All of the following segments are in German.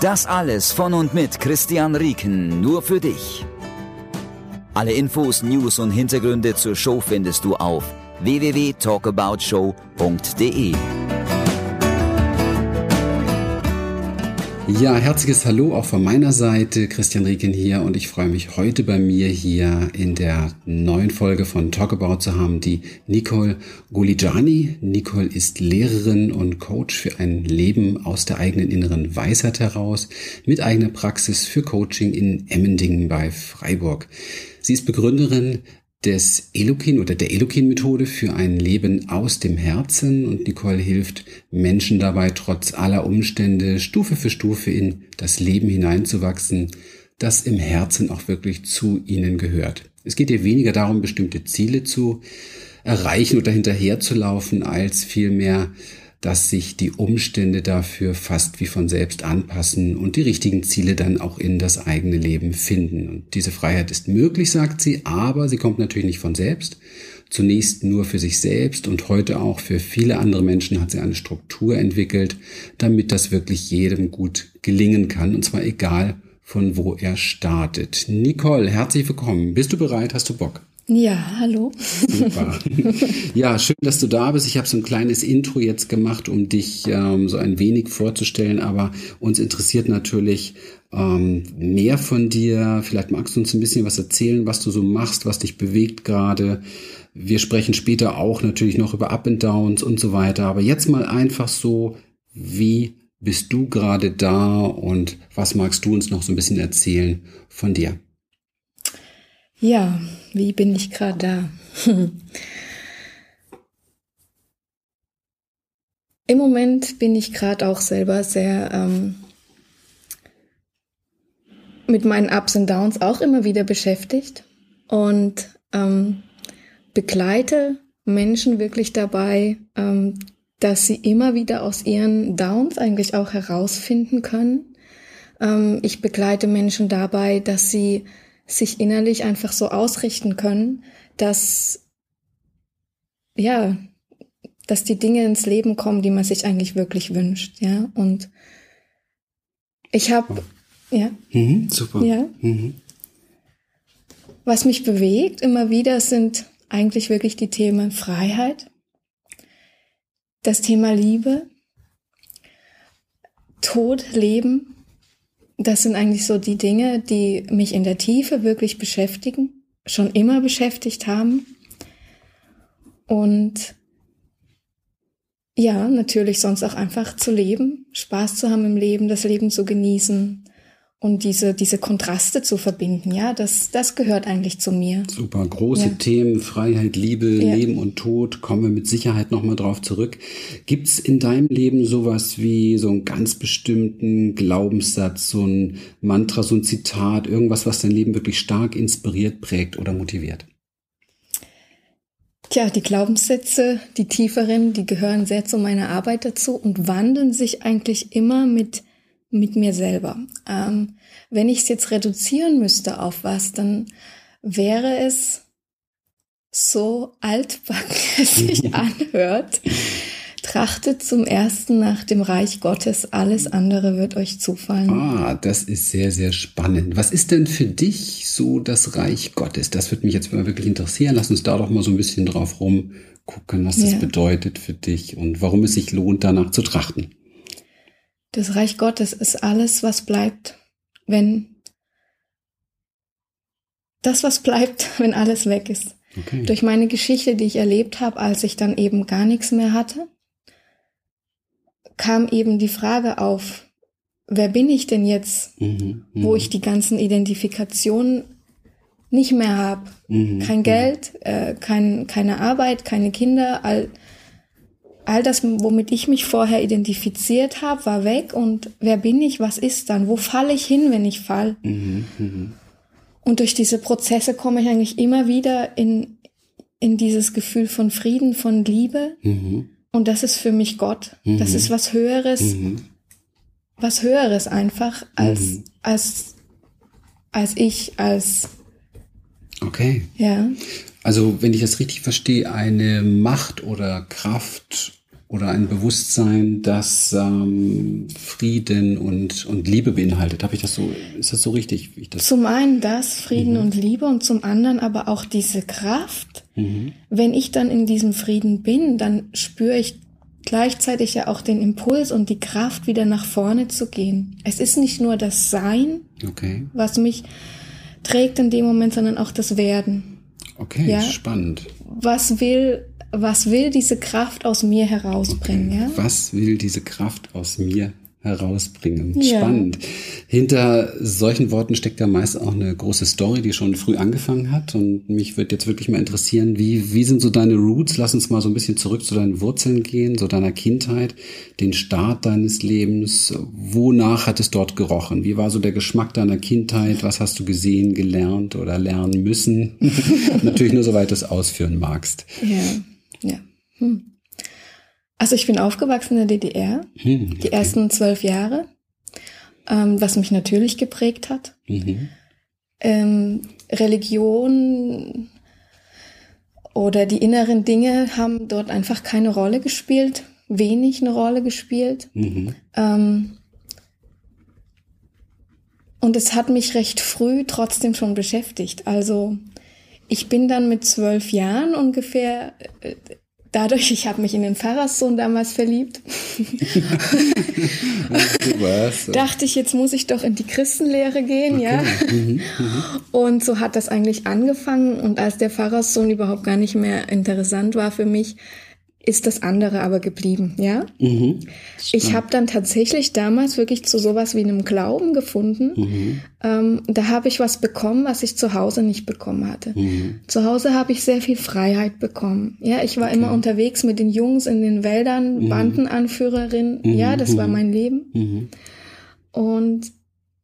Das alles von und mit Christian Rieken, nur für dich. Alle Infos, News und Hintergründe zur Show findest du auf www.talkaboutshow.de. Ja, herzliches Hallo auch von meiner Seite. Christian Rieken hier und ich freue mich heute bei mir hier in der neuen Folge von Talk About zu haben, die Nicole Guligiani. Nicole ist Lehrerin und Coach für ein Leben aus der eigenen inneren Weisheit heraus mit eigener Praxis für Coaching in Emmendingen bei Freiburg. Sie ist Begründerin des Elokin oder der Elokin-Methode für ein Leben aus dem Herzen und Nicole hilft Menschen dabei, trotz aller Umstände Stufe für Stufe in das Leben hineinzuwachsen, das im Herzen auch wirklich zu ihnen gehört. Es geht ihr weniger darum, bestimmte Ziele zu erreichen oder hinterherzulaufen, als vielmehr dass sich die Umstände dafür fast wie von selbst anpassen und die richtigen Ziele dann auch in das eigene Leben finden. Und diese Freiheit ist möglich, sagt sie, aber sie kommt natürlich nicht von selbst. Zunächst nur für sich selbst und heute auch für viele andere Menschen hat sie eine Struktur entwickelt, damit das wirklich jedem gut gelingen kann, und zwar egal, von wo er startet. Nicole, herzlich willkommen. Bist du bereit? Hast du Bock? Ja, hallo. Super. Ja, schön, dass du da bist. Ich habe so ein kleines Intro jetzt gemacht, um dich ähm, so ein wenig vorzustellen, aber uns interessiert natürlich ähm, mehr von dir. Vielleicht magst du uns ein bisschen was erzählen, was du so machst, was dich bewegt gerade. Wir sprechen später auch natürlich noch über Up and Downs und so weiter, aber jetzt mal einfach so, wie bist du gerade da und was magst du uns noch so ein bisschen erzählen von dir? Ja, wie bin ich gerade da? Im Moment bin ich gerade auch selber sehr ähm, mit meinen Ups und Downs auch immer wieder beschäftigt und ähm, begleite Menschen wirklich dabei, ähm, dass sie immer wieder aus ihren Downs eigentlich auch herausfinden können. Ähm, ich begleite Menschen dabei, dass sie sich innerlich einfach so ausrichten können, dass, ja, dass die Dinge ins Leben kommen, die man sich eigentlich wirklich wünscht, ja. Und ich habe, ja. Mhm, super. Ja. Mhm. Was mich bewegt immer wieder sind eigentlich wirklich die Themen Freiheit, das Thema Liebe, Tod, Leben das sind eigentlich so die Dinge, die mich in der Tiefe wirklich beschäftigen, schon immer beschäftigt haben. Und ja, natürlich sonst auch einfach zu leben, Spaß zu haben im Leben, das Leben zu genießen, und diese, diese Kontraste zu verbinden, ja, das, das gehört eigentlich zu mir. Super, große ja. Themen, Freiheit, Liebe, ja. Leben und Tod, kommen wir mit Sicherheit nochmal drauf zurück. Gibt's in deinem Leben sowas wie so einen ganz bestimmten Glaubenssatz, so ein Mantra, so ein Zitat, irgendwas, was dein Leben wirklich stark inspiriert, prägt oder motiviert? Tja, die Glaubenssätze, die tieferen, die gehören sehr zu meiner Arbeit dazu und wandeln sich eigentlich immer mit mit mir selber. Ähm, wenn ich es jetzt reduzieren müsste auf was, dann wäre es so altbacken es sich anhört. Trachtet zum ersten nach dem Reich Gottes, alles andere wird euch zufallen. Ah, das ist sehr, sehr spannend. Was ist denn für dich so das Reich Gottes? Das würde mich jetzt mal wirklich interessieren. Lass uns da doch mal so ein bisschen drauf rumgucken, was das bedeutet für dich und warum es sich lohnt, danach zu trachten. Das Reich Gottes ist alles, was bleibt, wenn das, was bleibt, wenn alles weg ist. Okay. Durch meine Geschichte, die ich erlebt habe, als ich dann eben gar nichts mehr hatte, kam eben die Frage auf, wer bin ich denn jetzt, mhm, wo mhm. ich die ganzen Identifikationen nicht mehr habe. Mhm, kein mhm. Geld, äh, kein, keine Arbeit, keine Kinder, all, all das, womit ich mich vorher identifiziert habe, war weg und wer bin ich, was ist dann, wo falle ich hin, wenn ich fall? Mhm. Mhm. Und durch diese Prozesse komme ich eigentlich immer wieder in, in dieses Gefühl von Frieden, von Liebe. Mhm. Und das ist für mich Gott. Das ist was Höheres, Mhm. was Höheres einfach als, Mhm. als, als ich, als, Okay. ja. Also, wenn ich das richtig verstehe, eine Macht oder Kraft oder ein Bewusstsein, das ähm, Frieden und, und Liebe beinhaltet. Habe ich das so, ist das so richtig? Wie ich das, Zum einen das, Frieden und Liebe und zum anderen aber auch diese Kraft. mhm. Wenn ich dann in diesem Frieden bin, dann spüre ich gleichzeitig ja auch den Impuls und die Kraft, wieder nach vorne zu gehen. Es ist nicht nur das Sein, Okay. was mich trägt in dem Moment, sondern auch das Werden. Okay, Ja. spannend. Was will, was will diese Kraft aus mir herausbringen, ja? Was will diese Kraft aus mir herausbringen? Ja. Spannend. Hinter solchen Worten steckt ja meist auch eine große Story, die schon früh angefangen hat. Und mich würde jetzt wirklich mal interessieren, wie, wie sind so deine Roots? Lass uns mal so ein bisschen zurück zu deinen Wurzeln gehen, so deiner Kindheit, den Start deines Lebens. Wonach hat es dort gerochen? Wie war so der Geschmack deiner Kindheit? Was hast du gesehen, gelernt oder lernen müssen? Natürlich nur soweit du es ausführen magst. Ja, ja. Hm. Also ich bin aufgewachsen in der DDR, Hm, die ersten zwölf Jahre, ähm, was mich natürlich geprägt hat. Mhm. Ähm, Religion oder die inneren Dinge haben dort einfach keine Rolle gespielt, wenig eine Rolle gespielt. Mhm. Ähm, und es hat mich recht früh trotzdem schon beschäftigt. Also ich bin dann mit zwölf Jahren ungefähr, äh, dadurch, ich habe mich in den Pfarrerssohn damals verliebt, dachte ich, jetzt muss ich doch in die Christenlehre gehen, ja. Mhm. Und so hat das eigentlich angefangen. Und als der Pfarrerssohn überhaupt gar nicht mehr interessant war für mich, ist das andere aber geblieben, ja. Mhm. Ich habe dann tatsächlich damals wirklich zu sowas wie einem Glauben gefunden. Mhm. Ähm, da habe ich was bekommen, was ich zu Hause nicht bekommen hatte. Mhm. Zu Hause habe ich sehr viel Freiheit bekommen. Ja, ich war immer unterwegs mit den Jungs in den Wäldern, Bandenanführerin. Ja, das war mein Leben. Mhm. Und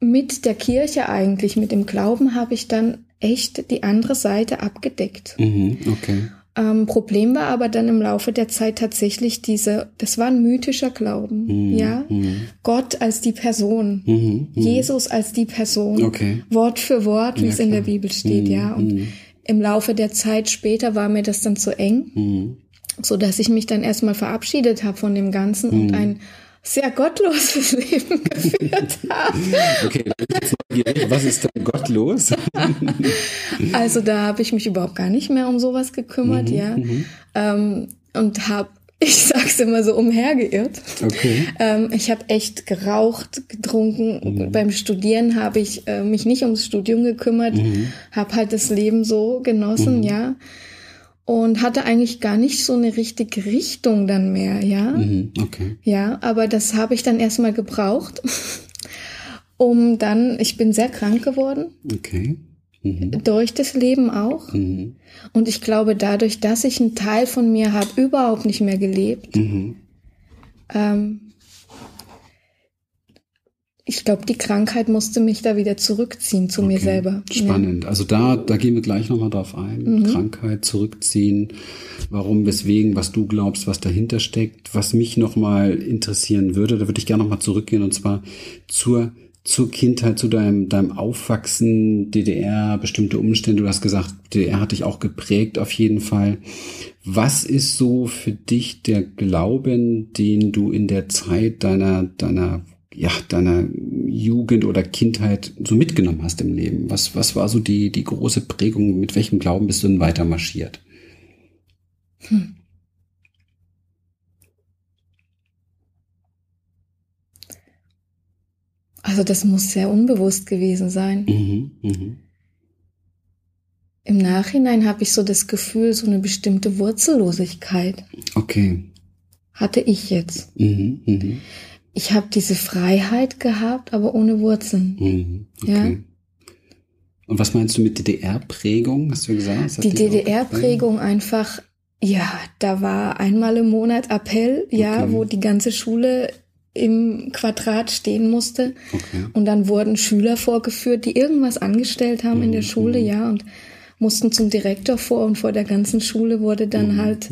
mit der Kirche eigentlich, mit dem Glauben, habe ich dann echt die andere Seite abgedeckt. Mhm. Okay. Ähm, Problem war aber dann im Laufe der Zeit tatsächlich diese, das war ein mythischer Glauben, ja. Gott als die Person, Mhm. Jesus als die Person, Okay. Wort für Wort, wie Ja, es in der. Bibel steht, ja. Und im Laufe der Zeit später war mir das dann zu eng, Mhm. so dass ich mich dann erstmal verabschiedet habe von dem Ganzen und ein sehr gottloses Leben geführt habe. Okay, dann bin ich jetzt neugierig. was ist denn Gott los? Also da habe ich mich überhaupt gar nicht mehr um sowas gekümmert, ja. Ähm, und habe, ich sag's immer so, umhergeirrt. Okay. Ähm, ich habe echt geraucht, getrunken. Beim Studieren habe ich äh, mich nicht ums Studium gekümmert, habe halt das Leben so genossen, ja. Und hatte eigentlich gar nicht so eine richtige Richtung dann mehr, ja. Mhm. Okay. Ja, aber das habe ich dann erstmal gebraucht, um dann, ich bin sehr krank geworden, Okay. Mhm. durch das Leben auch. Mhm. Und ich glaube, dadurch, dass ich einen Teil von mir habe, überhaupt nicht mehr gelebt. Mhm. Ähm, ich glaube, die Krankheit musste mich da wieder zurückziehen zu mir Okay. selber. Spannend. Also da, da gehen wir gleich nochmal drauf ein. Mhm. Krankheit zurückziehen. Warum, weswegen, was du glaubst, was dahinter steckt. Was mich nochmal interessieren würde, da würde ich gerne nochmal zurückgehen und zwar zur, zur Kindheit, zu deinem, deinem Aufwachsen, DDR, bestimmte Umstände. Du hast gesagt, DDR hat dich auch geprägt auf jeden Fall. Was ist so für dich der Glauben, den du in der Zeit deiner, deiner ja, deiner Jugend oder Kindheit so mitgenommen hast im Leben? Was, was war so die, die große Prägung? Mit welchem Glauben bist du denn weiter marschiert? Also das muss sehr unbewusst gewesen sein. Mhm, mhm. Im Nachhinein habe ich so das Gefühl, so eine bestimmte Wurzellosigkeit Okay. hatte ich jetzt. Mhm, mhm, Ich habe diese Freiheit gehabt, aber ohne Wurzeln. mhm. Okay. Ja. Und was meinst du mit DDR-Prägung? Hast du gesagt? Die auch DDR-Prägung einfach, Ja, da war einmal im Monat Appell, ja, Okay. wo die ganze Schule im Quadrat stehen musste. Okay. Und dann wurden Schüler vorgeführt, die irgendwas angestellt haben Mhm, in der Schule, ja, und mussten zum Direktor vor und vor der ganzen Schule wurde dann Mhm, halt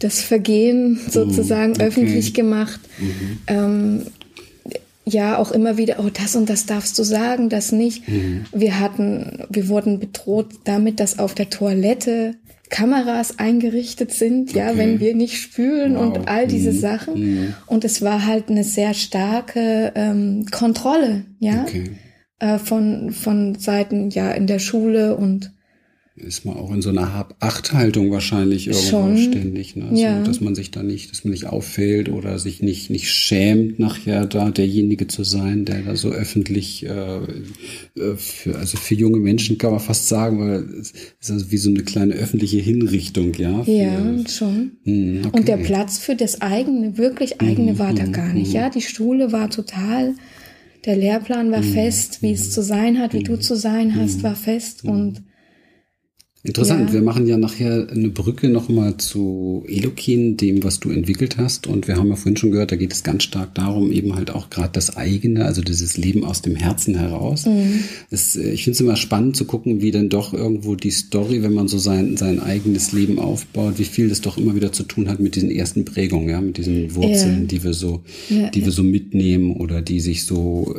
das Vergehen sozusagen okay. öffentlich gemacht. Ähm, ja, auch immer wieder, oh, das und das darfst du sagen, das nicht. Mhm. Wir hatten, wir wurden bedroht damit, dass auf der Toilette Kameras eingerichtet sind, ja, Okay. wenn wir nicht spülen Wow. und all diese Mhm. Sachen. Und es war halt eine sehr starke ähm, Kontrolle, ja, Okay. äh, von, von Seiten, ja, in der Schule und Ist man auch in so einer Hab-Acht-Haltung wahrscheinlich irgendwo Schon. ständig, ne? Also, Ja. dass man sich da nicht, dass man nicht auffällt oder sich nicht, nicht schämt, nachher da derjenige zu sein, der da so öffentlich, äh, äh, für, also für junge Menschen kann man fast sagen, weil es ist also wie so eine kleine öffentliche Hinrichtung, ja. Für, ja, schon. Hm, okay. Und der Platz für das eigene, wirklich eigene war da gar nicht. Ja, die Schule war total, der Lehrplan war fest, wie es zu sein hat, wie du zu sein hast, war fest und Interessant, Ja. wir machen ja nachher eine Brücke nochmal zu Elokin, dem, was du entwickelt hast. Und wir haben ja vorhin schon gehört, da geht es ganz stark darum, eben halt auch gerade das eigene, also dieses Leben aus dem Herzen heraus. Das, äh, ich finde es immer spannend zu gucken, wie denn doch irgendwo die Story, wenn man so sein, sein eigenes Leben aufbaut, wie viel das doch immer wieder zu tun hat mit diesen ersten Prägungen, ja, mit diesen Wurzeln, Ja. die wir so, Ja, die wir so mitnehmen oder die sich so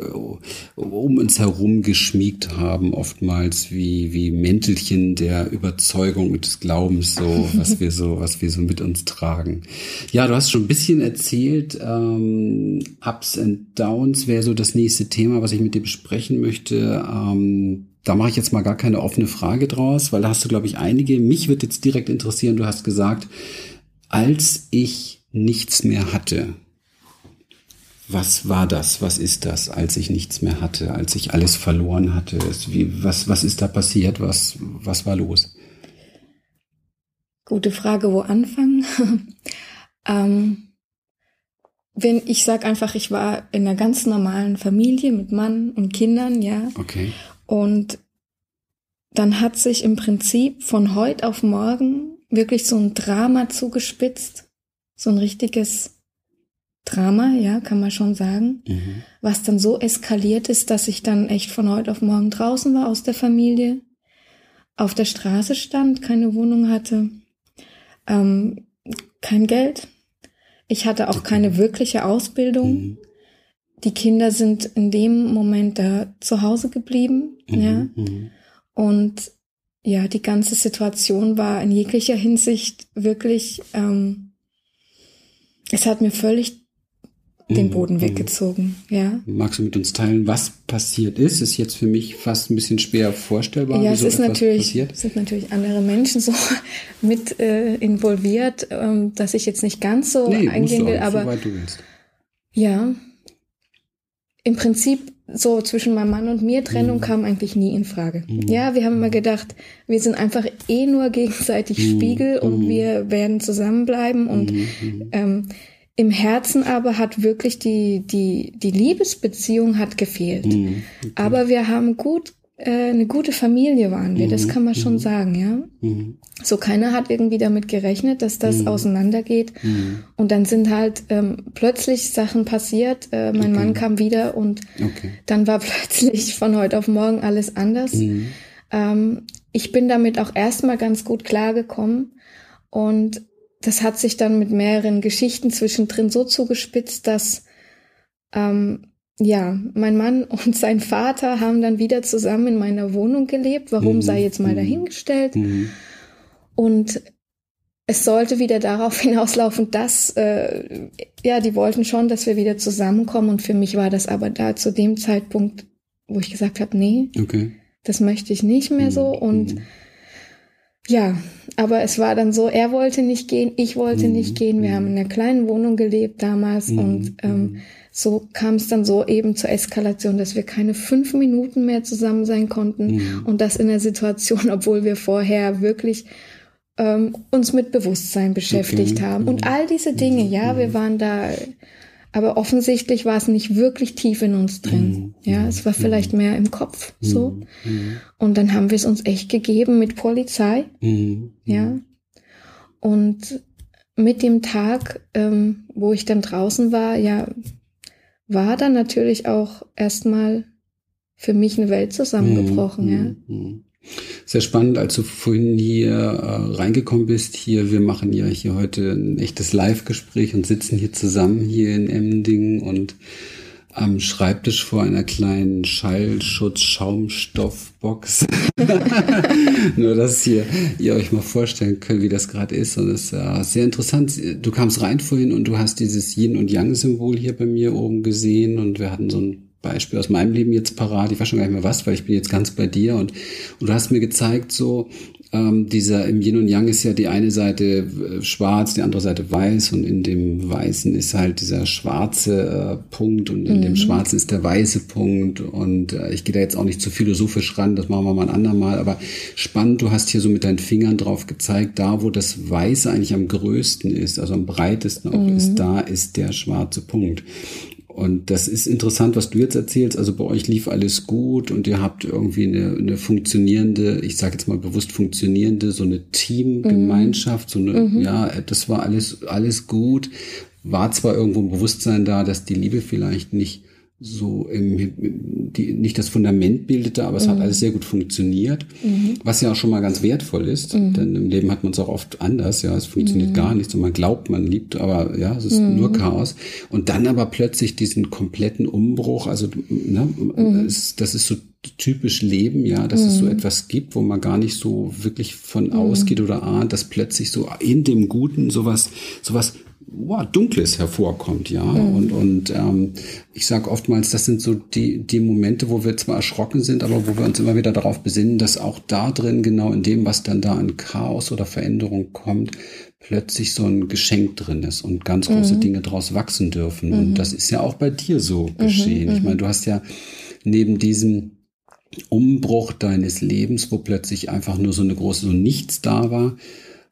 äh, um uns herum geschmiegt haben, oftmals wie, wie Mäntelchen der Überzeugung und des Glaubens, so, was wir so, was wir so mit uns tragen. Ja, du hast schon ein bisschen erzählt, ähm, Ups and Downs wäre so das nächste Thema, was ich mit dir besprechen möchte. Ähm, da mache ich jetzt mal gar keine offene Frage draus, weil da hast du, glaube ich, einige. Mich wird jetzt direkt interessieren, du hast gesagt, als ich nichts mehr hatte, was war das? Was ist das, als ich nichts mehr hatte, als ich alles verloren hatte? Wie, was, was ist da passiert? Was, was war los? gute Frage, wo anfangen? ähm, wenn ich sag einfach, ich war in einer ganz normalen Familie mit Mann und Kindern, ja, Okay. Und dann hat sich im Prinzip von heute auf morgen wirklich so ein Drama zugespitzt. So ein richtiges Drama, ja, kann man schon sagen. Mhm. Was dann so eskaliert ist, dass ich dann echt von heute auf morgen draußen war aus der Familie, auf der Straße stand, keine Wohnung hatte, ähm, kein Geld. Ich hatte auch keine wirkliche Ausbildung. Mhm. Die Kinder sind in dem Moment da zu Hause geblieben, ja. Mhm. Und ja, die ganze Situation war in jeglicher Hinsicht wirklich, ähm, es hat mir völlig den Mhm. Boden Mhm. weggezogen, ja. Magst du mit uns teilen, was passiert ist? Ist jetzt für mich fast ein bisschen schwer vorstellbar, Ja, es ist natürlich, passiert. sind natürlich andere Menschen so mit äh, involviert, ähm, dass ich jetzt nicht ganz so Nee, eingehen will, aber du willst. Ja. Im Prinzip so zwischen meinem Mann und mir Trennung kam eigentlich nie in Frage. Ja, wir haben immer gedacht, wir sind einfach eh nur gegenseitig Spiegel und wir werden zusammenbleiben und ähm, im Herzen aber hat wirklich die die die Liebesbeziehung hat gefehlt. Mhm. Aber wir haben gut äh, eine gute Familie waren wir, das kann man schon sagen, ja. Mhm. So keiner hat irgendwie damit gerechnet, dass das auseinandergeht. Mhm. Und dann sind halt ähm, plötzlich Sachen passiert. Äh, mein Mann kam wieder und Okay. dann war plötzlich von heute auf morgen alles anders. Mhm. Ähm, ich bin damit auch erstmal ganz gut klargekommen. Und das hat sich dann mit mehreren Geschichten zwischendrin so zugespitzt, dass ähm, ja, mein Mann und sein Vater haben dann wieder zusammen in meiner Wohnung gelebt. Warum Mhm. sei jetzt mal Mhm. dahingestellt? Mhm. Und es sollte wieder darauf hinauslaufen, dass, äh, ja, die wollten schon, dass wir wieder zusammenkommen. Und für mich war das aber da zu dem Zeitpunkt, wo ich gesagt habe, nee, Okay. das möchte ich nicht mehr so. Und Mhm. Ja, aber es war dann so, er wollte nicht gehen, ich wollte Mhm. nicht gehen. Wir haben in einer kleinen Wohnung gelebt damals Mhm. und ähm, so kam es dann so eben zur Eskalation, dass wir keine fünf Minuten mehr zusammen sein konnten Mhm. und das in der Situation, obwohl wir vorher wirklich ähm, uns mit Bewusstsein beschäftigt haben Mhm. und all diese Dinge. Ja, wir waren da, aber offensichtlich war es nicht wirklich tief in uns drin. Mhm. Ja, es war vielleicht mehr im Kopf so. Mhm. Und dann haben wir es uns echt gegeben mit Polizei. Mhm. Ja. Und mit dem Tag, ähm, wo ich dann draußen war, ja, war dann natürlich auch erstmal für mich eine Welt zusammengebrochen, mhm. ja. Sehr spannend, als du vorhin hier äh, reingekommen bist. Hier, wir machen ja hier heute ein echtes Live-Gespräch und sitzen hier zusammen hier in Emding und am Schreibtisch vor einer kleinen Schallschutz-Schaumstoffbox. Nur, dass ihr, ihr euch mal vorstellen könnt, wie das gerade ist. Und es ist äh, sehr interessant. Du kamst rein vorhin und du hast dieses Yin- und Yang-Symbol hier bei mir oben gesehen und wir hatten so ein Beispiel aus meinem Leben jetzt parat. Ich weiß schon gar nicht mehr was, weil ich bin jetzt ganz bei dir und, und du hast mir gezeigt, so, ähm, dieser im Yin und Yang ist ja die eine Seite äh, schwarz, die andere Seite weiß und in dem Weißen ist halt dieser schwarze äh, Punkt und in mhm. dem Schwarzen ist der weiße Punkt und äh, ich gehe da jetzt auch nicht zu philosophisch ran, das machen wir mal ein andermal, aber spannend, du hast hier so mit deinen Fingern drauf gezeigt, da wo das Weiße eigentlich am größten ist, also am breitesten auch mhm. ist, da ist der schwarze Punkt. Und das ist interessant, was du jetzt erzählst. Also bei euch lief alles gut und ihr habt irgendwie eine, eine funktionierende, ich sage jetzt mal bewusst funktionierende, so eine Teamgemeinschaft, so eine, mhm. ja, das war alles, alles gut. War zwar irgendwo ein Bewusstsein da, dass die Liebe vielleicht nicht so im, die, nicht das Fundament bildete, aber es mhm. hat alles sehr gut funktioniert, mhm. was ja auch schon mal ganz wertvoll ist, mhm. denn im Leben hat man es auch oft anders, ja, es funktioniert mhm. gar nichts und man glaubt, man liebt, aber ja, es ist mhm. nur Chaos und dann aber plötzlich diesen kompletten Umbruch, also ne, mhm. es, das ist so typisch Leben, ja, dass es so etwas gibt, wo man gar nicht so wirklich von ausgeht oder ahnt, dass plötzlich so in dem Guten sowas, sowas wow, Dunkles hervorkommt, ja. Mhm. Und, und ähm, ich sage oftmals, das sind so die, die Momente, wo wir zwar erschrocken sind, aber wo wir uns immer wieder darauf besinnen, dass auch da drin, genau in dem, was dann da an Chaos oder Veränderung kommt, plötzlich so ein Geschenk drin ist und ganz große mhm. Dinge daraus wachsen dürfen. Mhm. Und das ist ja auch bei dir so mhm, geschehen. Ich mhm. meine, du hast ja neben diesem Umbruch deines Lebens, wo plötzlich einfach nur so eine große, so nichts da war,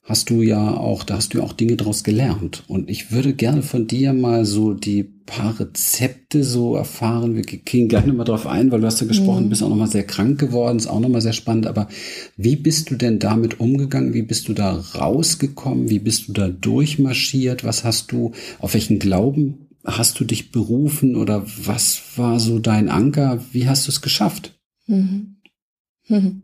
hast du ja auch, da hast du ja auch Dinge daraus gelernt. Und ich würde gerne von dir mal so die paar Rezepte so erfahren. Wir gehen gerne mal drauf ein, weil du hast ja gesprochen, mhm. bist auch nochmal sehr krank geworden, ist auch nochmal sehr spannend. Aber wie bist du denn damit umgegangen? Wie bist du da rausgekommen? Wie bist du da durchmarschiert? Was hast du, auf welchen Glauben hast du dich berufen oder was war so dein Anker? Wie hast du es geschafft? Mhm. Mhm.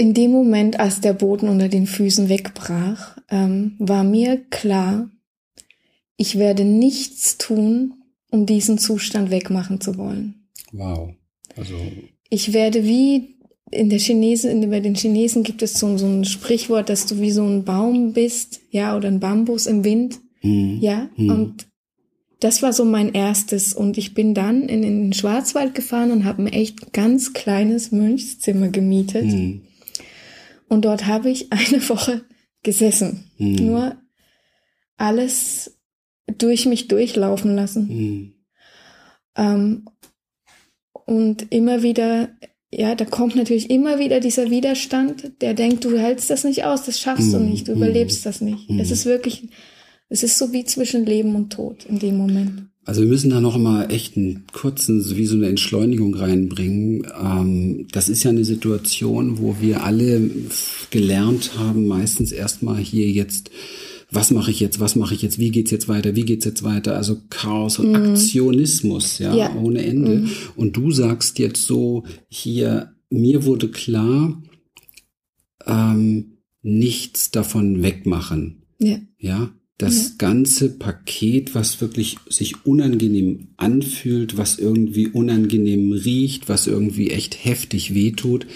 In dem Moment, als der Boden unter den Füßen wegbrach, ähm, war mir klar, ich werde nichts tun, um diesen Zustand wegmachen zu wollen. Wow. Also ich werde wie in der Chinesen, bei den Chinesen gibt es so, so ein Sprichwort, dass du wie so ein Baum bist, ja, oder ein Bambus im Wind, mhm. ja, mhm. und das war so mein erstes. Und ich bin dann in, in den Schwarzwald gefahren und habe ein echt ganz kleines Mönchszimmer gemietet. Mhm. Und dort habe ich eine Woche gesessen. Mhm. Nur alles durch mich durchlaufen lassen. Mhm. Ähm, und immer wieder, ja, da kommt natürlich immer wieder dieser Widerstand, der denkt, du hältst das nicht aus, das schaffst mhm. du nicht, du überlebst das nicht. Es ist wirklich, es ist so wie zwischen Leben und Tod in dem Moment. Also wir müssen da noch mal echt einen kurzen, wie so eine Entschleunigung reinbringen. Ähm, das ist ja eine Situation, wo wir alle gelernt haben, meistens erstmal hier jetzt, was mache ich jetzt, was mache ich jetzt, wie geht's jetzt weiter, wie geht's jetzt weiter? Also Chaos und mhm. Aktionismus, ja, ja, ohne Ende. Mhm. Und du sagst jetzt so hier, mir wurde klar, ähm, nichts davon wegmachen. Ja. Ja das mhm. ganze Paket, was wirklich sich unangenehm anfühlt, was irgendwie unangenehm riecht, was irgendwie echt heftig wehtut.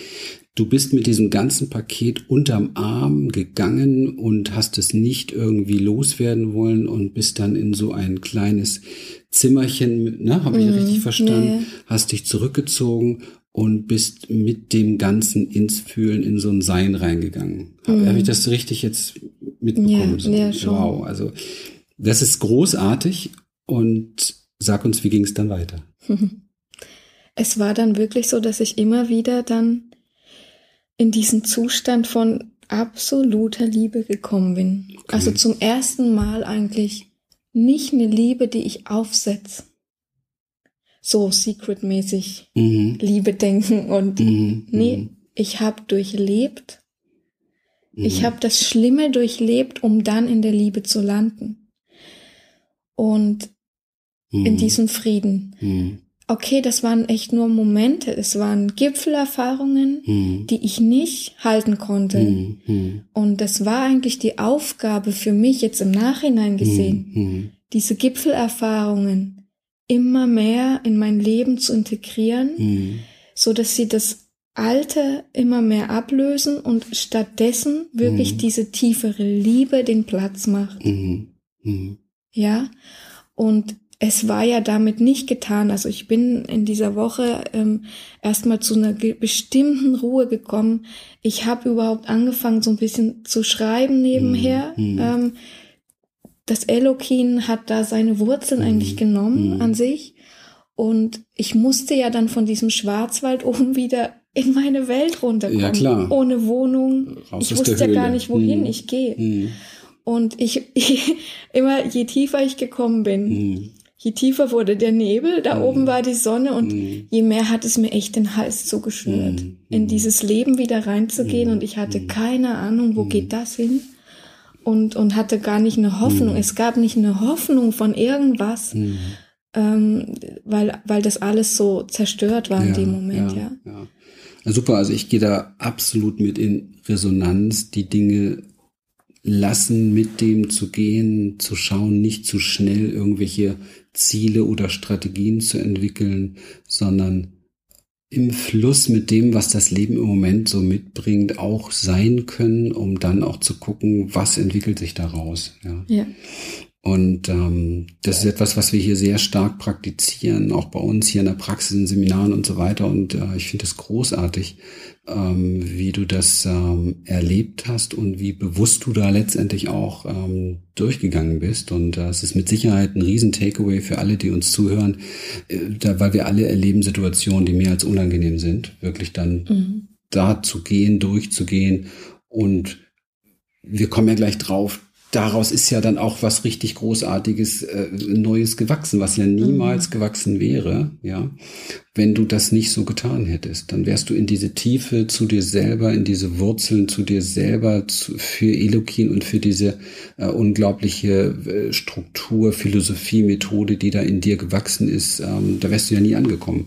Du bist mit diesem ganzen Paket unterm Arm gegangen und hast es nicht irgendwie loswerden wollen und bist dann in so ein kleines Zimmerchen, ne, habe ich mhm. richtig verstanden, nee. hast dich zurückgezogen und bist mit dem Ganzen ins Fühlen in so ein Sein reingegangen. Mhm. Habe ich das richtig jetzt mitbekommen? Ja, ja, schon. Wow, also das ist großartig und sag uns, wie ging es dann weiter? Es war dann wirklich so, dass ich immer wieder dann in diesen Zustand von absoluter Liebe gekommen bin. Okay. Also zum ersten Mal eigentlich nicht eine Liebe, die ich aufsetze so secretmäßig mhm. Liebe denken und mhm. nee, mhm. ich habe durchlebt, Mhm. Ich habe das Schlimme durchlebt, um dann in der Liebe zu landen. Und mhm. in diesem Frieden. Mhm. Okay, das waren echt nur Momente, es waren Gipfelerfahrungen, mhm. die ich nicht halten konnte. Mhm. Mhm. Und das war eigentlich die Aufgabe für mich jetzt im Nachhinein gesehen, diese Gipfelerfahrungen immer mehr in mein Leben zu integrieren, so dass sie das Alte immer mehr ablösen und stattdessen wirklich diese tiefere Liebe den Platz macht. Ja, und es war ja damit nicht getan. Also ich bin in dieser Woche ähm, erstmal zu einer bestimmten Ruhe gekommen. Ich habe überhaupt angefangen, so ein bisschen zu schreiben nebenher. Mhm. Ähm, das Elokin hat da seine Wurzeln mhm. eigentlich genommen mhm. an sich. Und ich musste ja dann von diesem Schwarzwald oben wieder in meine Welt runterkommen. Ja, klar. Ohne Wohnung. Raus ich wusste ja gar nicht, wohin mhm. ich gehe. Mhm. Und ich, ich, immer je tiefer ich gekommen bin, mhm je tiefer wurde der Nebel, da mm. oben war die Sonne und mm. je mehr hat es mir echt den Hals zugeschnürt, mm. in dieses Leben wieder reinzugehen und ich hatte keine Ahnung, wo geht das hin und, und hatte gar nicht eine Hoffnung. Es gab nicht eine Hoffnung von irgendwas, ähm, weil, weil das alles so zerstört war ja, in dem Moment, ja. ja. ja. Super, also ich gehe da absolut mit in Resonanz. Die Dinge lassen, mit dem zu gehen, zu schauen, nicht zu schnell irgendwelche Ziele oder Strategien zu entwickeln, sondern im Fluss mit dem, was das Leben im Moment so mitbringt, auch sein können, um dann auch zu gucken, was entwickelt sich daraus. Ja. ja. Und ähm, das ist etwas, was wir hier sehr stark praktizieren, auch bei uns hier in der Praxis, in Seminaren und so weiter. Und äh, ich finde es großartig, ähm, wie du das ähm, erlebt hast und wie bewusst du da letztendlich auch ähm, durchgegangen bist. Und äh, es ist mit Sicherheit ein Riesen-Takeaway für alle, die uns zuhören, äh, da, weil wir alle erleben Situationen, die mehr als unangenehm sind, wirklich dann mhm. da zu gehen, durchzugehen und wir kommen ja gleich drauf, daraus ist ja dann auch was richtig Großartiges, äh, Neues gewachsen, was ja niemals mhm. gewachsen wäre, ja, wenn du das nicht so getan hättest. Dann wärst du in diese Tiefe zu dir selber, in diese Wurzeln zu dir selber, zu, für Elokin und für diese äh, unglaubliche äh, Struktur, Philosophie, Methode, die da in dir gewachsen ist, ähm, da wärst du ja nie angekommen.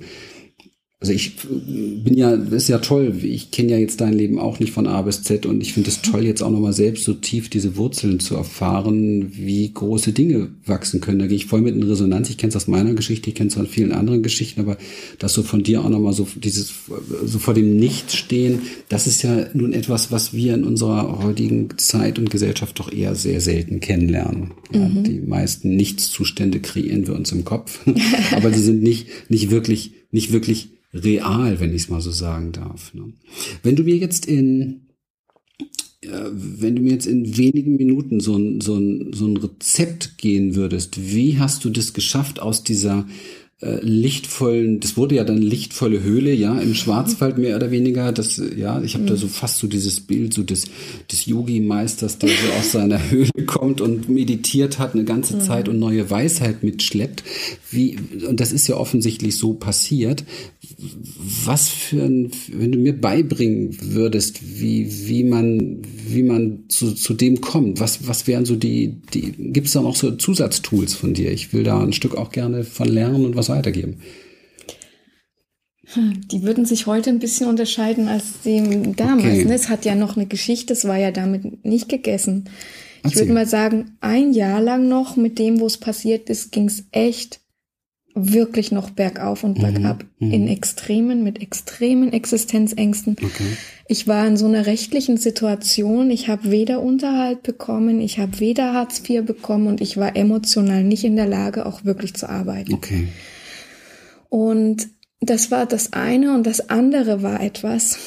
Also ich bin ja, das ist ja toll. Ich kenne ja jetzt dein Leben auch nicht von A bis Z und ich finde es toll, jetzt auch nochmal selbst so tief diese Wurzeln zu erfahren, wie große Dinge wachsen können. Da gehe ich voll mit in Resonanz. Ich kenne es aus meiner Geschichte, ich kenne es von vielen anderen Geschichten, aber das so von dir auch nochmal so dieses, so vor dem Nichts stehen, das ist ja nun etwas, was wir in unserer heutigen Zeit und Gesellschaft doch eher sehr selten kennenlernen. Ja, mhm. Die meisten Nichtszustände kreieren wir uns im Kopf, aber die sind nicht, nicht wirklich, nicht wirklich real, wenn ich es mal so sagen darf. Ne? Wenn du mir jetzt in wenn du mir jetzt in wenigen Minuten so ein, so, ein, so ein Rezept gehen würdest, wie hast du das geschafft aus dieser äh, lichtvollen, das wurde ja dann lichtvolle Höhle, ja, im Schwarzwald mehr oder weniger. Das, ja, ich habe mhm. da so fast so dieses Bild so des, des Yogi-Meisters, der so aus seiner Höhle kommt und meditiert hat eine ganze mhm. Zeit und neue Weisheit mitschleppt. Wie, und das ist ja offensichtlich so passiert. Was für ein, wenn du mir beibringen würdest, wie, wie man, wie man zu, zu dem kommt, was, was wären so die, die, gibt es da noch so Zusatztools von dir? Ich will da ein Stück auch gerne von lernen und was was weitergeben? Die würden sich heute ein bisschen unterscheiden als dem damals. Okay. Ne? Es hat ja noch eine Geschichte, es war ja damit nicht gegessen. Ich würde mal sagen, ein Jahr lang noch mit dem, wo es passiert ist, ging es echt wirklich noch bergauf und bergab. Mhm. In Extremen, mit extremen Existenzängsten. Okay. Ich war in so einer rechtlichen Situation. Ich habe weder Unterhalt bekommen, ich habe weder Hartz IV bekommen und ich war emotional nicht in der Lage, auch wirklich zu arbeiten. Okay. Und das war das eine und das andere war etwas.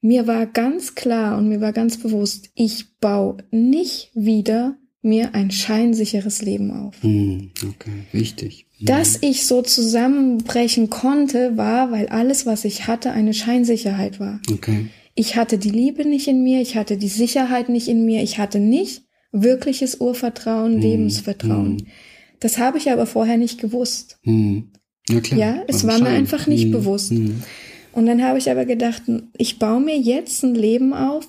Mir war ganz klar und mir war ganz bewusst, ich baue nicht wieder mir ein scheinsicheres Leben auf. Hm, okay, wichtig. Hm. Dass ich so zusammenbrechen konnte, war, weil alles, was ich hatte, eine Scheinsicherheit war. Okay. Ich hatte die Liebe nicht in mir, ich hatte die Sicherheit nicht in mir, ich hatte nicht wirkliches Urvertrauen, hm. Lebensvertrauen. Hm. Das habe ich aber vorher nicht gewusst. Hm. Ja, klar. Ja, es war mir einfach nicht bewusst. Und dann habe ich aber gedacht, ich baue mir jetzt ein Leben auf,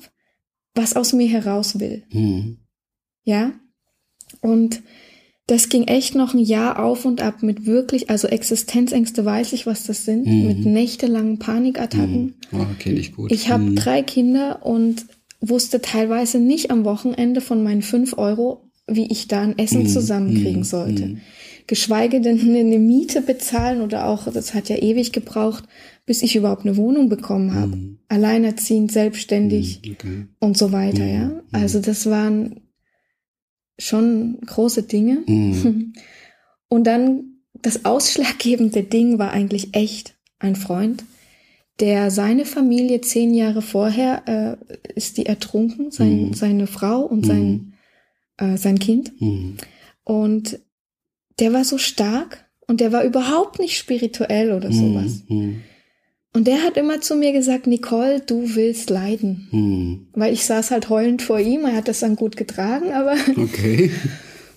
was aus mir heraus will. Ja. Und das ging echt noch ein Jahr auf und ab mit wirklich, also Existenzängste weiß ich, was das sind, mhm. mit nächtelangen Panikattacken. Mhm. Oh, kenne ich gut. Ich habe mhm. drei Kinder und wusste teilweise nicht am Wochenende von meinen fünf Euro, wie ich da ein Essen mhm. zusammenkriegen mhm. sollte. Mhm. Geschweige denn eine Miete bezahlen oder auch, das hat ja ewig gebraucht, bis ich überhaupt eine Wohnung bekommen habe. Alleinerziehend, selbstständig okay. und so weiter, ja. Also das waren schon große Dinge. Mhm. Und dann das ausschlaggebende Ding war eigentlich echt ein Freund, der seine Familie zehn Jahre vorher äh, ist die ertrunken, sein, mhm. seine Frau und sein, mhm. äh, sein Kind. Mhm. Und der war so stark und der war überhaupt nicht spirituell oder mhm. sowas. Mhm. Und der hat immer zu mir gesagt, Nicole, du willst leiden. Hm. Weil ich saß halt heulend vor ihm, er hat das dann gut getragen, aber. Okay.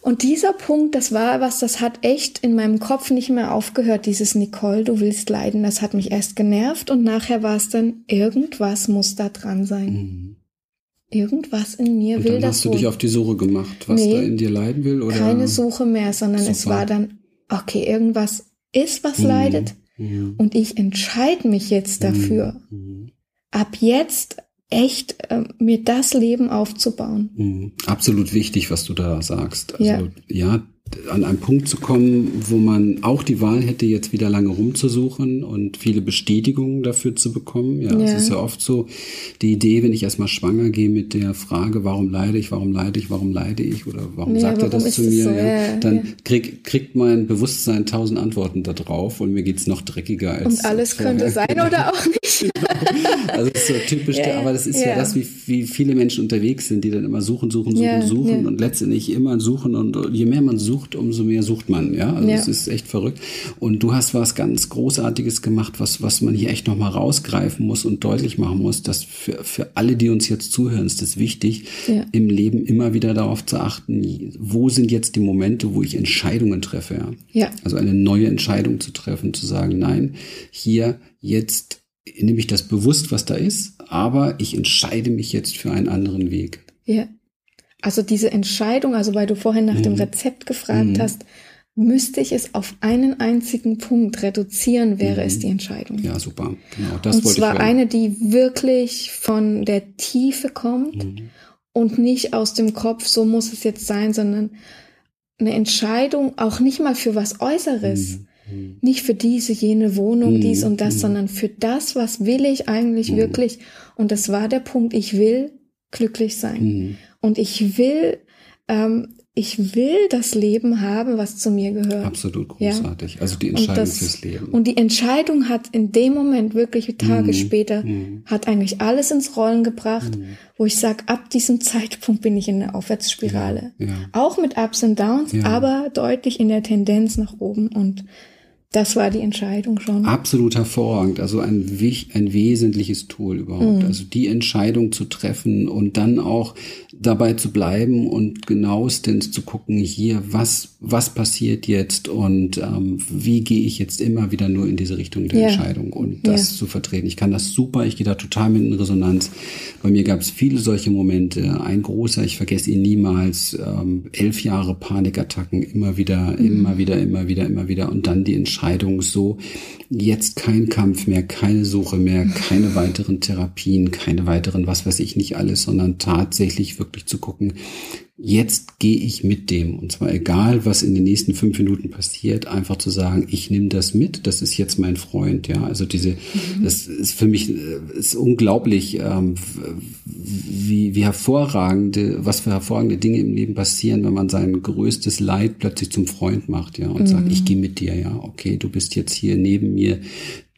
Und dieser Punkt, das war was, das hat echt in meinem Kopf nicht mehr aufgehört, dieses Nicole, du willst leiden. Das hat mich erst genervt und nachher war es dann, irgendwas muss da dran sein. Hm. Irgendwas in mir und will dann das. Hast du dich auf die Suche gemacht, was nee, da in dir leiden will? Oder? Keine Suche mehr, sondern Super. es war dann, okay, irgendwas ist, was hm. leidet Mhm. Und ich entscheide mich jetzt dafür, mhm. ab jetzt echt äh, mir das Leben aufzubauen. Mhm. Absolut wichtig, was du da sagst. Also ja, ja an einen Punkt zu kommen, wo man auch die Wahl hätte, jetzt wieder lange rumzusuchen und viele Bestätigungen dafür zu bekommen. Ja, es ist ja oft so die Idee, wenn ich erstmal schwanger gehe mit der Frage, warum leide ich, warum leide ich, warum leide ich oder warum ja, sagt warum er das zu mir, so? ja, dann krieg, kriegt mein Bewusstsein tausend Antworten darauf und mir geht's noch dreckiger als. Und alles vorher. könnte sein oder auch nicht. genau. Also das ist so typisch, der, aber das ist ja, das, wie, wie viele Menschen unterwegs sind, die dann immer suchen, suchen, suchen, suchen und letztendlich immer suchen und je mehr man sucht, sucht, umso mehr sucht man. Ja, also ja. es ist echt verrückt. Und du hast was ganz Großartiges gemacht, was, was man hier echt nochmal rausgreifen muss und deutlich machen muss, dass für, für alle, die uns jetzt zuhören, ist es wichtig, ja. im Leben immer wieder darauf zu achten, wo sind jetzt die Momente, wo ich Entscheidungen treffe. Ja? ja. Also eine neue Entscheidung zu treffen, zu sagen, nein, hier jetzt nehme ich das bewusst, was da ist, aber ich entscheide mich jetzt für einen anderen Weg. Ja. Also diese Entscheidung, also weil du vorhin nach mhm. dem Rezept gefragt mhm. hast, müsste ich es auf einen einzigen Punkt reduzieren, wäre mhm. es die Entscheidung. Ja, super. Genau, das und wollte zwar ich eine, die wirklich von der Tiefe kommt mhm. und nicht aus dem Kopf, so muss es jetzt sein, sondern eine Entscheidung auch nicht mal für was Äußeres. Mhm. mhm. Nicht für diese, jene Wohnung, dies und das, sondern für das, was will ich eigentlich wirklich. Und das war der Punkt, ich will glücklich sein. Und ich will, ähm, ich will das Leben haben, was zu mir gehört. Absolut großartig. Ja? Also die Entscheidung das, fürs Leben. Und die Entscheidung hat in dem Moment, wirklich Tage mhm. später, mhm. hat eigentlich alles ins Rollen gebracht, mhm. wo ich sage, ab diesem Zeitpunkt bin ich in der Aufwärtsspirale. Ja, ja. Auch mit Ups und Downs, aber deutlich in der Tendenz nach oben und das war die Entscheidung schon. Absolut hervorragend. Also ein, ein wesentliches Tool überhaupt. Mhm. Also die Entscheidung zu treffen und dann auch dabei zu bleiben und genauestens zu gucken, hier, was, was passiert jetzt und ähm, wie gehe ich jetzt immer wieder nur in diese Richtung der ja. Entscheidung und das ja. zu vertreten. Ich kann das super, ich gehe da total mit in Resonanz. Bei mir gab es viele solche Momente. Ein großer, ich vergesse ihn niemals, ähm, elf Jahre Panikattacken, immer wieder, mhm. immer wieder, immer wieder, immer wieder und dann die Entscheidung so, jetzt kein Kampf mehr, keine Suche mehr, keine weiteren Therapien, keine weiteren, was weiß ich nicht alles, sondern tatsächlich wirklich zu gucken, jetzt gehe ich mit dem. Und zwar egal, was in den nächsten fünf Minuten passiert, einfach zu sagen, ich nehme das mit, das ist jetzt mein Freund. Ja, also diese, mhm. das ist für mich äh, ist unglaublich, ähm, wie, wie hervorragende, was für hervorragende Dinge im Leben passieren, wenn man sein größtes Leid plötzlich zum Freund macht, ja, und mhm. sagt, ich gehe mit dir, ja, okay, du bist jetzt hier neben mir,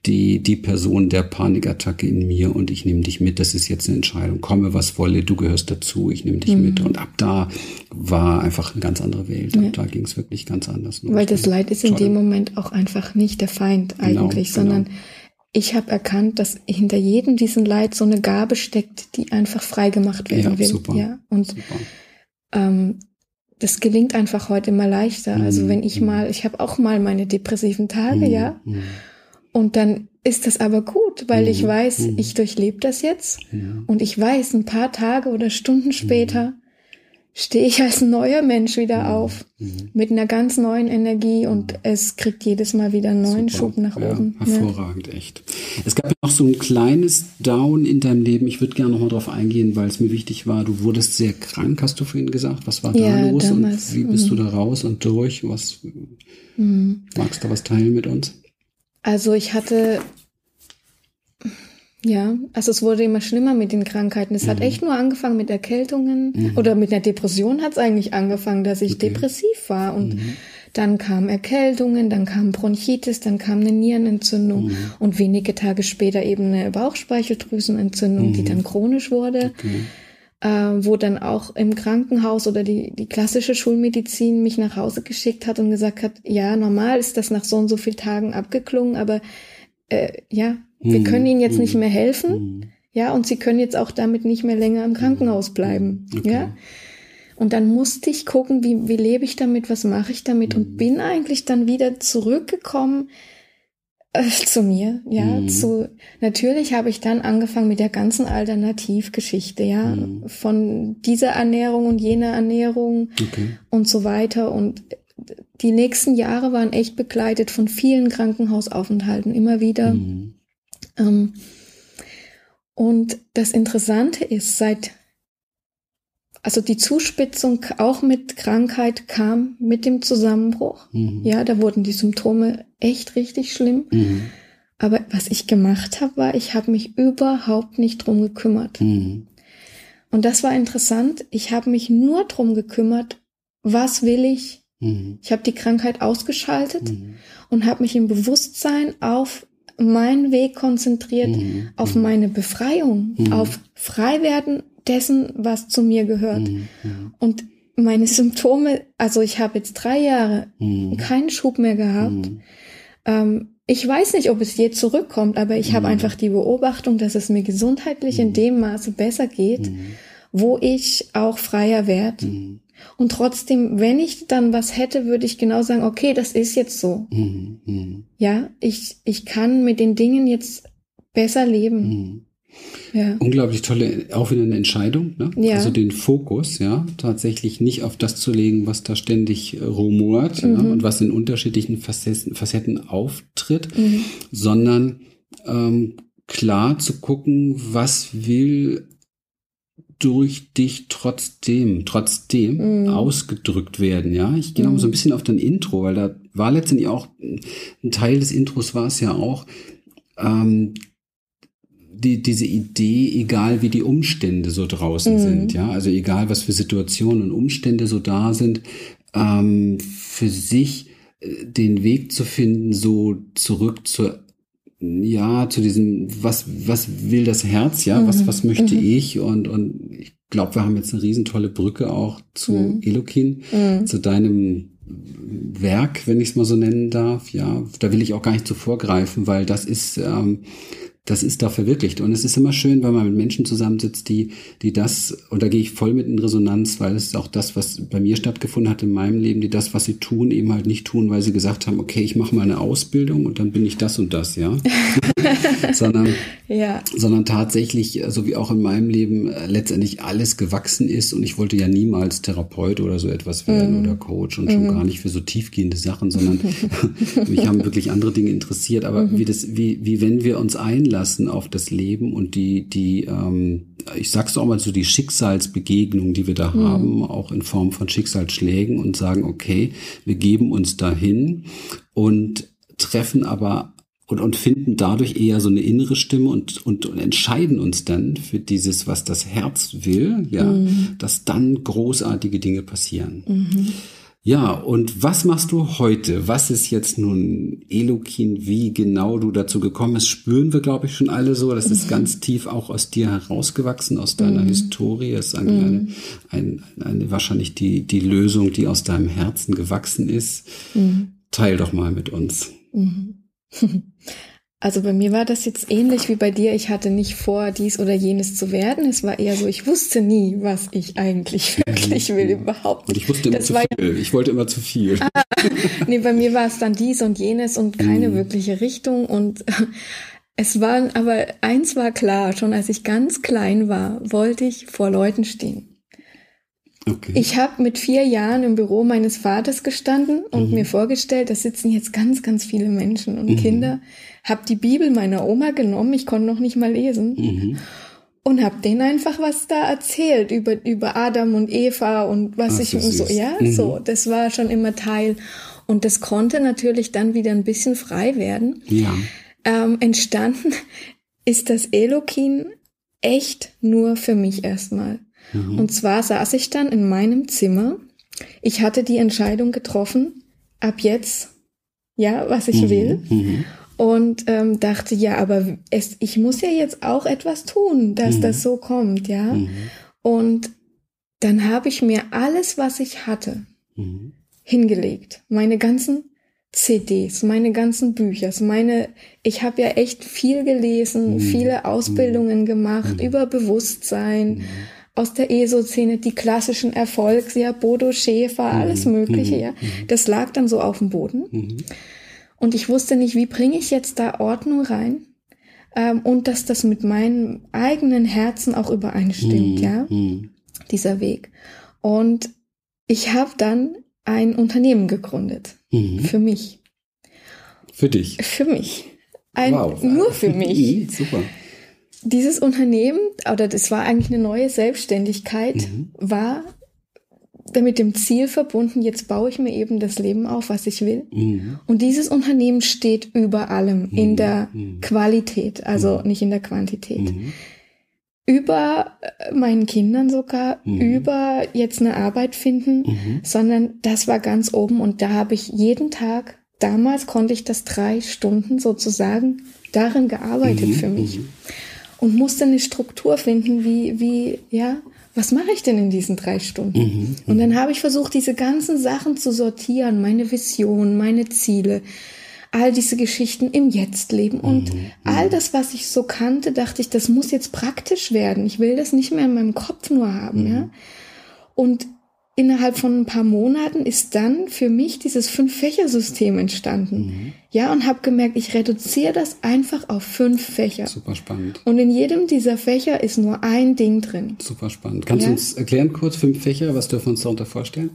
die, die Person der Panikattacke in mir und ich nehme dich mit. Das ist jetzt eine Entscheidung. Komme, was wolle, du gehörst dazu, ich nehme dich mhm. mit. Und ab da war einfach eine ganz andere Welt. Ab ja. da ging es wirklich ganz anders. Weil das Leid ist in dem Moment auch einfach nicht der Feind genau, eigentlich, genau, sondern genau. ich habe erkannt, dass hinter jedem diesen Leid so eine Gabe steckt, die einfach frei gemacht werden ja, will. Super, ja, und super. Ähm, das gelingt einfach heute immer leichter. Also mhm. Also wenn ich mhm. mal, ich habe auch mal meine depressiven Tage, mhm. ja. Und dann ist das aber gut, weil mhm. ich weiß, mhm. ich durchlebe das jetzt ja. und ich weiß, ein paar Tage oder Stunden später mhm. stehe ich als neuer Mensch wieder mhm. auf mhm. mit einer ganz neuen Energie und es kriegt jedes Mal wieder einen neuen Super. Schub nach ja, oben. Hervorragend, ja. echt. Es gab noch so ein kleines Down in deinem Leben. Ich würde gerne noch mal drauf eingehen, weil es mir wichtig war. Du wurdest sehr krank, hast du vorhin gesagt. Was war da los damals. und wie bist du da raus und durch? Was magst du was teilen mit uns? Also ich hatte, ja, also es wurde immer schlimmer mit den Krankheiten. Es mhm. hat echt nur angefangen mit Erkältungen mhm. oder mit einer Depression hat es eigentlich angefangen, dass ich okay. depressiv war und mhm. dann kamen Erkältungen, dann kam Bronchitis, dann kam eine Nierenentzündung mhm. und wenige Tage später eben eine Bauchspeicheldrüsenentzündung, die mhm. dann chronisch wurde. Okay äh, wo dann auch im Krankenhaus oder die, die klassische Schulmedizin mich nach Hause geschickt hat und gesagt hat, ja, normal ist das nach so und so vielen Tagen abgeklungen, aber äh, ja, wir hm. können Ihnen jetzt hm. nicht mehr helfen. Hm. Ja, und Sie können jetzt auch damit nicht mehr länger im Krankenhaus bleiben. Okay. Ja. Und dann musste ich gucken, wie, wie lebe ich damit, was mache ich damit und bin eigentlich dann wieder zurückgekommen äh, zu mir, ja, mhm. zu, natürlich habe ich dann angefangen mit der ganzen Alternativgeschichte, ja, mhm. von dieser Ernährung und jener Ernährung okay. und so weiter und die nächsten Jahre waren echt begleitet von vielen Krankenhausaufenthalten, immer wieder. Mhm. Ähm, und das Interessante ist, seit also die Zuspitzung auch mit Krankheit kam mit dem Zusammenbruch. Mhm. Ja, da wurden die Symptome echt richtig schlimm. Mhm. Aber was ich gemacht habe, war, ich habe mich überhaupt nicht drum gekümmert. Mhm. Und das war interessant. Ich habe mich nur drum gekümmert, was will ich? Mhm. Ich habe die Krankheit ausgeschaltet mhm. und habe mich im Bewusstsein auf meinen Weg konzentriert, mhm. auf meine Befreiung, auf Freiwerden dessen, was zu mir gehört. Mhm. Und meine Symptome, also ich habe jetzt drei Jahre mhm. keinen Schub mehr gehabt. Mhm. Ähm, ich weiß nicht, ob es je zurückkommt, aber ich habe mhm. einfach die Beobachtung, dass es mir gesundheitlich in mhm. dem Maße besser geht, mhm. wo ich auch freier werde. Und trotzdem, wenn ich dann was hätte, würde ich genau sagen, okay, das ist jetzt so. Ja, ich, ich kann mit den Dingen jetzt besser leben. Ja. Unglaublich tolle, auch wieder eine Entscheidung. Ne? Ja. Also den Fokus, ja, tatsächlich nicht auf das zu legen, was da ständig rumort mhm. ja, und was in unterschiedlichen Facetten, Facetten auftritt, mhm. sondern ähm, klar zu gucken, was will durch dich trotzdem, trotzdem mhm. ausgedrückt werden, ja. Ich gehe noch mal so ein mhm. bisschen auf dein Intro, weil da war letztendlich auch ein Teil des Intros war es ja auch, ähm, die, diese Idee, egal wie die Umstände so draußen mhm. sind, ja, also egal was für Situationen und Umstände so da sind, ähm, für sich äh, den Weg zu finden, so zurück zur ja, zu diesem, was, was will das Herz, ja, mhm. was, was möchte mhm. ich und, und ich glaube, wir haben jetzt eine riesentolle Brücke auch zu mhm. Elokin, mhm. zu deinem Werk, wenn ich es mal so nennen darf, ja, da will ich auch gar nicht zu vorgreifen, weil das ist, ähm, das ist da verwirklicht. Und es ist immer schön, wenn man mit Menschen zusammensitzt, die, die das, und da gehe ich voll mit in Resonanz, weil es ist auch das, was bei mir stattgefunden hat in meinem Leben, die das, was sie tun, eben halt nicht tun, weil sie gesagt haben, okay, ich mache mal eine Ausbildung und dann bin ich das und das, ja. sondern, ja. sondern tatsächlich, so wie auch in meinem Leben, äh, letztendlich alles gewachsen ist und ich wollte ja niemals Therapeut oder so etwas werden mm. oder Coach und mm. schon mhm. gar nicht für so tiefgehende Sachen, sondern mich haben wirklich andere Dinge interessiert, aber mm. wie das, wie, wie wenn wir uns einladen, einlassen auf das Leben und die, die, ähm, ich sag's auch mal so, die Schicksalsbegegnungen, die wir da mhm. haben, auch in Form von Schicksalsschlägen und sagen, okay, wir geben uns dahin und treffen aber und, und finden dadurch eher so eine innere Stimme und, und, und entscheiden uns dann für dieses, was das Herz will, ja, mhm. dass dann großartige Dinge passieren. Mhm. Ja, und was machst du heute? Was ist jetzt nun Elokin? Wie genau du dazu gekommen bist, spüren wir, glaube ich, schon alle so. Das ist mhm. ganz tief auch aus dir herausgewachsen, aus deiner mhm. Historie. Es ist eigentlich mhm. eine, eine, eine, wahrscheinlich die, die Lösung, die aus deinem Herzen gewachsen ist. Mhm. Teil doch mal mit uns. Mhm. Also bei mir war das jetzt ähnlich wie bei dir. Ich hatte nicht vor, dies oder jenes zu werden. Es war eher so, ich wusste nie, was ich eigentlich wirklich will, überhaupt Und ich wusste immer das zu viel. Ich wollte immer zu viel. Ah, nee, bei mir war es dann dies und jenes und keine Mhm. wirkliche Richtung. Und es war, aber eins war klar, schon als ich ganz klein war, wollte ich vor Leuten stehen. Okay. Ich habe mit vier Jahren im Büro meines Vaters gestanden und Mhm. mir vorgestellt, da sitzen jetzt ganz, ganz viele Menschen und Kinder. Hab die Bibel meiner Oma genommen, ich konnte noch nicht mal lesen mhm. und hab denen einfach was da erzählt über über Adam und Eva und was Ach, ich so so ja Mhm. so das war schon immer Teil und das konnte natürlich dann wieder ein bisschen frei werden. Ja. Ähm, entstanden ist das Elokin echt nur für mich erstmal. Mhm. Und zwar saß ich dann in meinem Zimmer. Ich hatte die Entscheidung getroffen, ab jetzt, ja, was ich will. Mhm. Und ähm, dachte, ja, aber es, ich muss ja jetzt auch etwas tun, dass Mhm. das so kommt, ja. Mhm. Und dann habe ich mir alles, was ich hatte, Mhm. hingelegt. Meine ganzen CDs, meine ganzen Bücher, meine, ich habe ja echt viel gelesen, Mhm. viele Ausbildungen gemacht über Bewusstsein, aus der ESO-Szene, die klassischen Erfolgs, ja, Bodo Schäfer, alles Mögliche, ja. Das lag dann so auf dem Boden. Mhm. Und ich wusste nicht, wie bringe ich jetzt da Ordnung rein? Ähm, und dass das mit meinem eigenen Herzen auch übereinstimmt, ja, Mhm. dieser Weg. Und ich habe dann ein Unternehmen gegründet. Mhm. Für mich. Für dich. Für mich. Ein, wow. Nur für mich. Mhm. Super. Dieses Unternehmen, oder das war eigentlich eine neue Selbstständigkeit, Mhm. war mit dem Ziel verbunden, jetzt baue ich mir eben das Leben auf, was ich will. Mhm. Und dieses Unternehmen steht über allem in der Mhm. Qualität, also nicht in der Quantität. Mhm. Über äh, meinen Kindern sogar, Mhm. über jetzt eine Arbeit finden, Mhm. sondern das war ganz oben und da habe ich jeden Tag, damals konnte ich das drei Stunden sozusagen darin gearbeitet Mhm. für mich und musste eine Struktur finden, wie, wie, ja, was mache ich denn in diesen drei Stunden? Mhm. Und dann habe ich versucht, diese ganzen Sachen zu sortieren, meine Vision, meine Ziele, all diese Geschichten im Jetzt-Leben und all das, was ich so kannte, dachte ich, das muss jetzt praktisch werden. Ich will das nicht mehr in meinem Kopf nur haben, ja. Und innerhalb von ein paar Monaten ist dann für mich dieses Fünf-Fächer-System entstanden. Ja, und habe gemerkt, ich reduziere das einfach auf fünf Fächer. Super spannend. Und in jedem dieser Fächer ist nur ein Ding drin. Super spannend. Kannst Ja. du uns erklären kurz fünf Fächer? Was dürfen wir uns darunter vorstellen?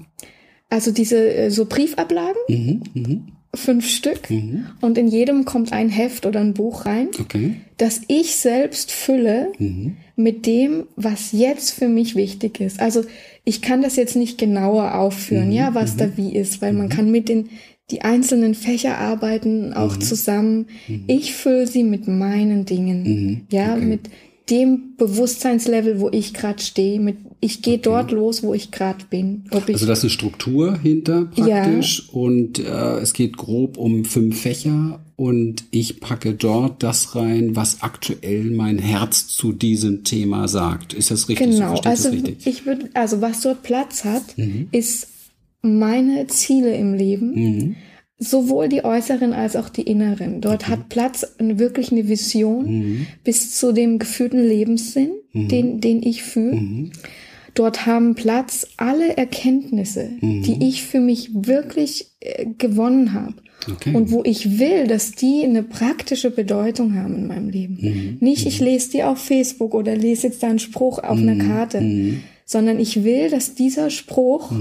Also diese äh, so Briefablagen, Mhm. Mhm. fünf Stück. Mhm. Und in jedem kommt ein Heft oder ein Buch rein, Okay. das ich selbst fülle Mhm. Mit dem, was jetzt für mich wichtig ist. Also ich kann das jetzt nicht genauer aufführen, Mhm. ja, was da wie ist, weil man kann mit den die einzelnen Fächer arbeiten Mhm. auch zusammen. Ich fülle sie mit meinen Dingen, Mhm. ja, Okay. mit dem Bewusstseinslevel, wo ich gerade stehe, mit ich gehe dort los, wo ich gerade bin. Also da ist eine Struktur hinter praktisch und äh, es geht grob um fünf Fächer und ich packe dort das rein, was aktuell mein Herz zu diesem Thema sagt. Ist das richtig? So Genau, ich also das richtig? ich würde, also was dort Platz hat, Mhm. ist meine Ziele im Leben, Mhm. sowohl die äußeren als auch die inneren. Dort hat Platz wirklich eine Vision Mhm. bis zu dem gefühlten Lebenssinn, den, den ich fühle. Mhm. Dort haben Platz alle Erkenntnisse, Mhm. die ich für mich wirklich äh, gewonnen habe. Okay. Und wo ich will, dass die eine praktische Bedeutung haben in meinem Leben. Mhm. Nicht, ich lese die auf Facebook oder lese jetzt da einen Spruch auf einer Karte, Mhm. sondern ich will, dass dieser Spruch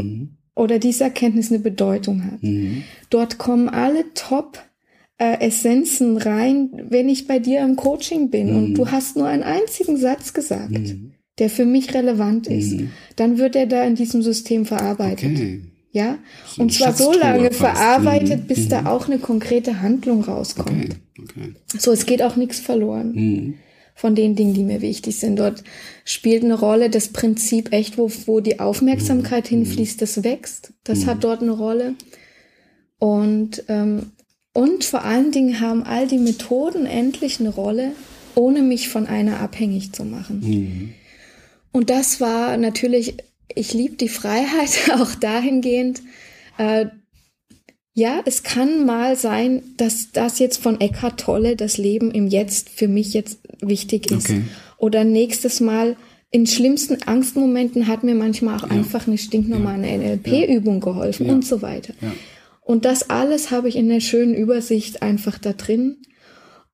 oder diese Erkenntnis eine Bedeutung hat. Mhm. Dort kommen alle Top äh, Essenzen rein, wenn ich bei dir im Coaching bin Mhm. und du hast nur einen einzigen Satz gesagt, der für mich relevant ist, dann wird er da in diesem System verarbeitet. Mhm. Okay. Ja, So und zwar so lange fast. verarbeitet, Mhm. bis da auch eine konkrete Handlung rauskommt. Okay. Okay. So, es geht auch nichts verloren Mhm. von den Dingen, die mir wichtig sind. Dort spielt eine Rolle das Prinzip echt, wo, wo die Aufmerksamkeit Mhm. hinfließt, das wächst. Das hat dort eine Rolle. Und, ähm, und vor allen Dingen haben all die Methoden endlich eine Rolle, ohne mich von einer abhängig zu machen. Und das war natürlich, ich liebe die Freiheit auch dahingehend, äh, ja, es kann mal sein, dass das jetzt von Eckhart Tolle, das Leben im Jetzt, für mich jetzt wichtig ist. Okay. Oder nächstes Mal, in schlimmsten Angstmomenten hat mir manchmal auch ja. einfach eine stinknormale ja. NLP-Übung geholfen ja. und so weiter. Und das alles habe ich in der schönen Übersicht einfach da drin.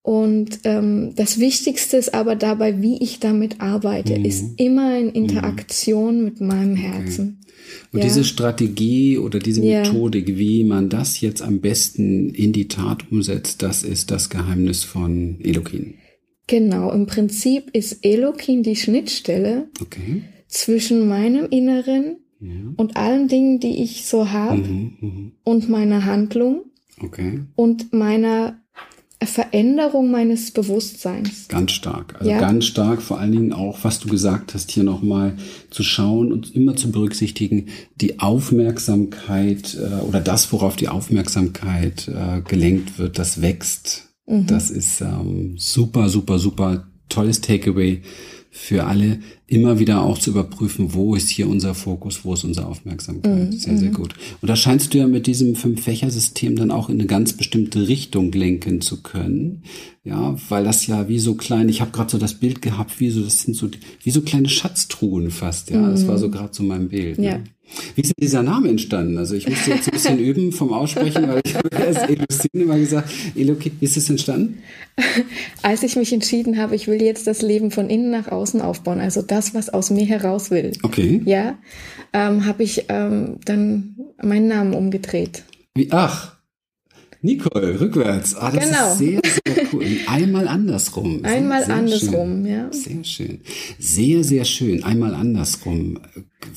Und ähm, das Wichtigste ist aber dabei, wie ich damit arbeite, mhm. ist immer in Interaktion mhm. mit meinem Herzen. Okay. Und ja. diese Strategie oder diese ja. Methodik, wie man das jetzt am besten in die Tat umsetzt, das ist das Geheimnis von Elokin. Genau, im Prinzip ist Elokin die Schnittstelle okay. zwischen meinem Inneren ja. und allen Dingen, die ich so habe mhm, mhm, und meiner Handlung okay. und meiner Veränderung meines Bewusstseins. Ganz stark. Also ja. ganz stark, vor allen Dingen auch, was du gesagt hast, hier nochmal zu schauen und immer zu berücksichtigen, die Aufmerksamkeit äh, oder das, worauf die Aufmerksamkeit äh, gelenkt wird, das wächst. Mhm. Das ist ähm, super, super, super tolles Takeaway für alle immer wieder auch zu überprüfen, wo ist hier unser Fokus, wo ist unsere Aufmerksamkeit. Mm, sehr, sehr mhm. gut. Und da scheinst du ja mit diesem Fünf-Fächer-System dann auch in eine ganz bestimmte Richtung lenken zu können. Ja, weil das ja wie so klein, ich habe gerade so das Bild gehabt, wie so, das sind so wie so kleine Schatztruhen fast, ja. Mm. Das war so gerade so mein Bild. Ja. Ne? Wie ist denn dieser Name entstanden? Also ich musste jetzt ein bisschen üben vom Aussprechen, weil ich habe erst Elustine mal gesagt, Elokit, wie ist es entstanden? Als ich mich entschieden habe, ich will jetzt das Leben von innen nach außen aufbauen, also das, was aus mir heraus will. Okay. Ja, ähm, habe ich ähm, dann meinen Namen umgedreht. Wie, ach, Nicole, rückwärts. Ah, das genau. ist sehr, sehr cool. Einmal andersrum. Einmal sehr, andersrum, schön. ja. Sehr schön. Sehr, sehr schön. Einmal andersrum.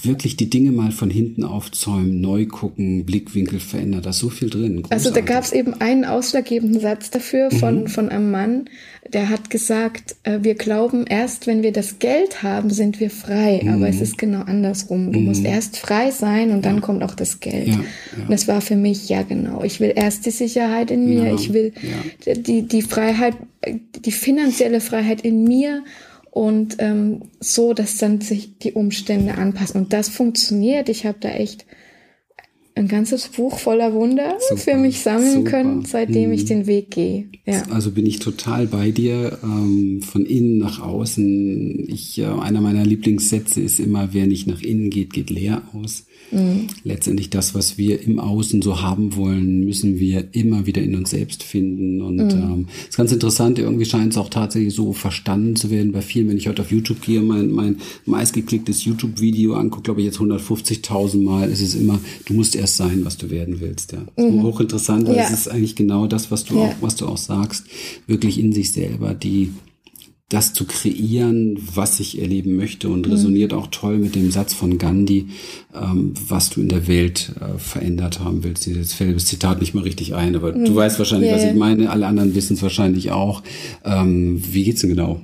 Wirklich die Dinge mal von hinten aufzäumen, neu gucken, Blickwinkel verändert. Da ist so viel drin. Großartig. Also da gab es eben einen ausschlaggebenden Satz dafür von, mhm. von einem Mann, der hat gesagt, äh, wir glauben, erst wenn wir das Geld haben, sind wir frei. Mhm. Aber es ist genau andersrum. Du mhm. musst erst frei sein und dann ja. kommt auch das Geld. Ja, ja. Und das war für mich, ja genau, ich will erst die Sicherheit in mir, ich will die, die Freiheit, die finanzielle Freiheit in mir und ähm, so, dass dann sich die Umstände anpassen. Und das funktioniert. Ich habe da echt ein ganzes Buch voller Wunder super, für mich sammeln super. können, seitdem hm. ich den Weg gehe. Ja. Also bin ich total bei dir, ähm, von innen nach außen. Ich, äh, einer meiner Lieblingssätze ist immer, wer nicht nach innen geht, geht leer aus. Mhm. Letztendlich das, was wir im Außen so haben wollen, müssen wir immer wieder in uns selbst finden. Und mhm. ähm, ist ganz interessant, irgendwie scheint es auch tatsächlich so verstanden zu werden bei vielen. Wenn ich heute auf YouTube gehe, mein, mein meistgeklicktes YouTube-Video angucke, glaube ich jetzt 150.000 Mal, ist es immer, du musst erst sein, was du werden willst. Ja. Mhm. Hochinteressant, weil ja. es ist eigentlich genau das, was du ja. auch, was du auch sagst, wirklich in sich selber die das zu kreieren, was ich erleben möchte und mhm. resoniert auch toll mit dem Satz von Gandhi, ähm, was du in der Welt äh, verändert haben willst. Jetzt fällt das Zitat nicht mehr richtig ein, aber mhm. du weißt wahrscheinlich, yeah. was ich meine. Alle anderen wissen es wahrscheinlich auch. Ähm, wie geht's denn genau?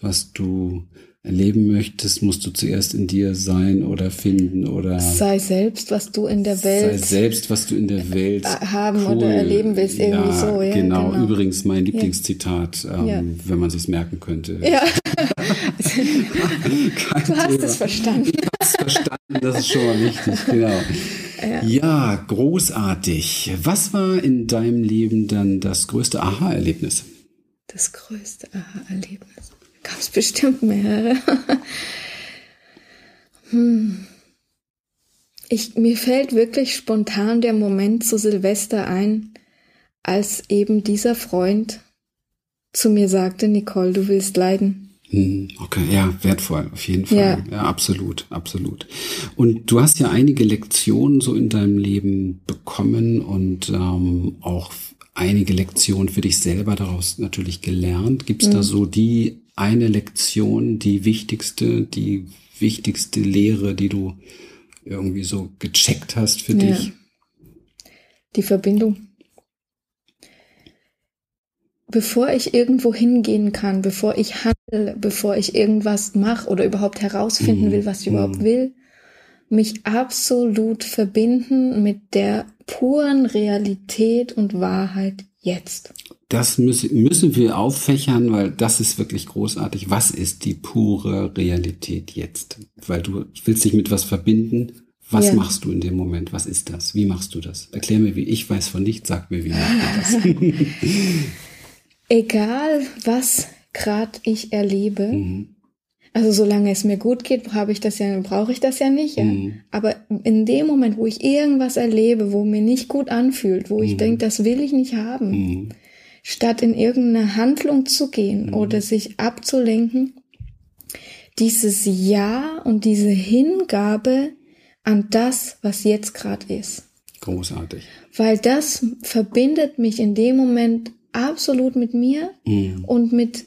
Was du erleben möchtest, musst du zuerst in dir sein oder finden oder sei selbst, was du in der Welt sei selbst, was du in der Welt haben cool. oder erleben willst, irgendwie ja, so. Ja, genau. genau. Übrigens mein Lieblingszitat, ähm, ja. wenn man sich's merken könnte. Ja. du hast Thema. es verstanden. Ich hab's verstanden, das ist schon mal wichtig, genau. Ja, großartig. Was war in deinem Leben dann das größte Aha-Erlebnis? Das größte Aha-Erlebnis gab es bestimmt mehrere. hm. ich, mir fällt wirklich spontan der Moment zu Silvester ein, als eben dieser Freund zu mir sagte, Nicole, du willst leiden. Hm, okay, ja, wertvoll, auf jeden Fall. Ja. ja, absolut, absolut. Und du hast ja einige Lektionen so in deinem Leben bekommen und ähm, auch einige Lektionen für dich selber daraus natürlich gelernt. Gibt es mhm. da so die eine Lektion, die wichtigste, die wichtigste Lehre, die du irgendwie so gecheckt hast für ja. dich? Die Verbindung. Bevor ich irgendwo hingehen kann, bevor ich handle, bevor ich irgendwas mache oder überhaupt herausfinden mhm. will, was ich mhm. überhaupt will, mich absolut verbinden mit der puren Realität und Wahrheit jetzt das müssen, müssen wir auffächern, weil das ist wirklich großartig. Was ist die pure Realität jetzt? Weil du willst dich mit was verbinden, Was ja. machst du in dem Moment? Was ist das? Wie machst du das? Erklär mir, wie ich weiß von nichts, sag mir, wie machst du das? Egal, was gerade ich erlebe, mhm. also solange es mir gut geht, habe ich das ja, brauche ich das ja nicht. Ja? Mhm. Aber in dem Moment, wo ich irgendwas erlebe, wo mir nicht gut anfühlt, wo ich mhm. denke, das will ich nicht haben, mhm. Statt in irgendeine Handlung zu gehen mhm. oder sich abzulenken, dieses Ja und diese Hingabe an das, was jetzt gerade ist. Großartig. Weil das verbindet mich in dem Moment absolut mit mir mhm. und mit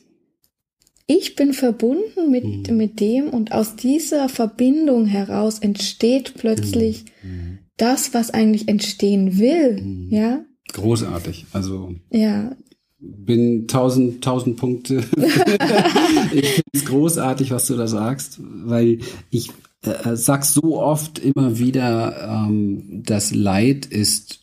ich bin verbunden mit, mhm. mit dem und aus dieser Verbindung heraus entsteht plötzlich mhm. mhm. das, was eigentlich entstehen will, mhm. ja. Großartig, also. Ja. Bin tausend, tausend Punkte. ich finde es großartig, was du da sagst, weil ich äh, sag so oft immer wieder, ähm, das Leid ist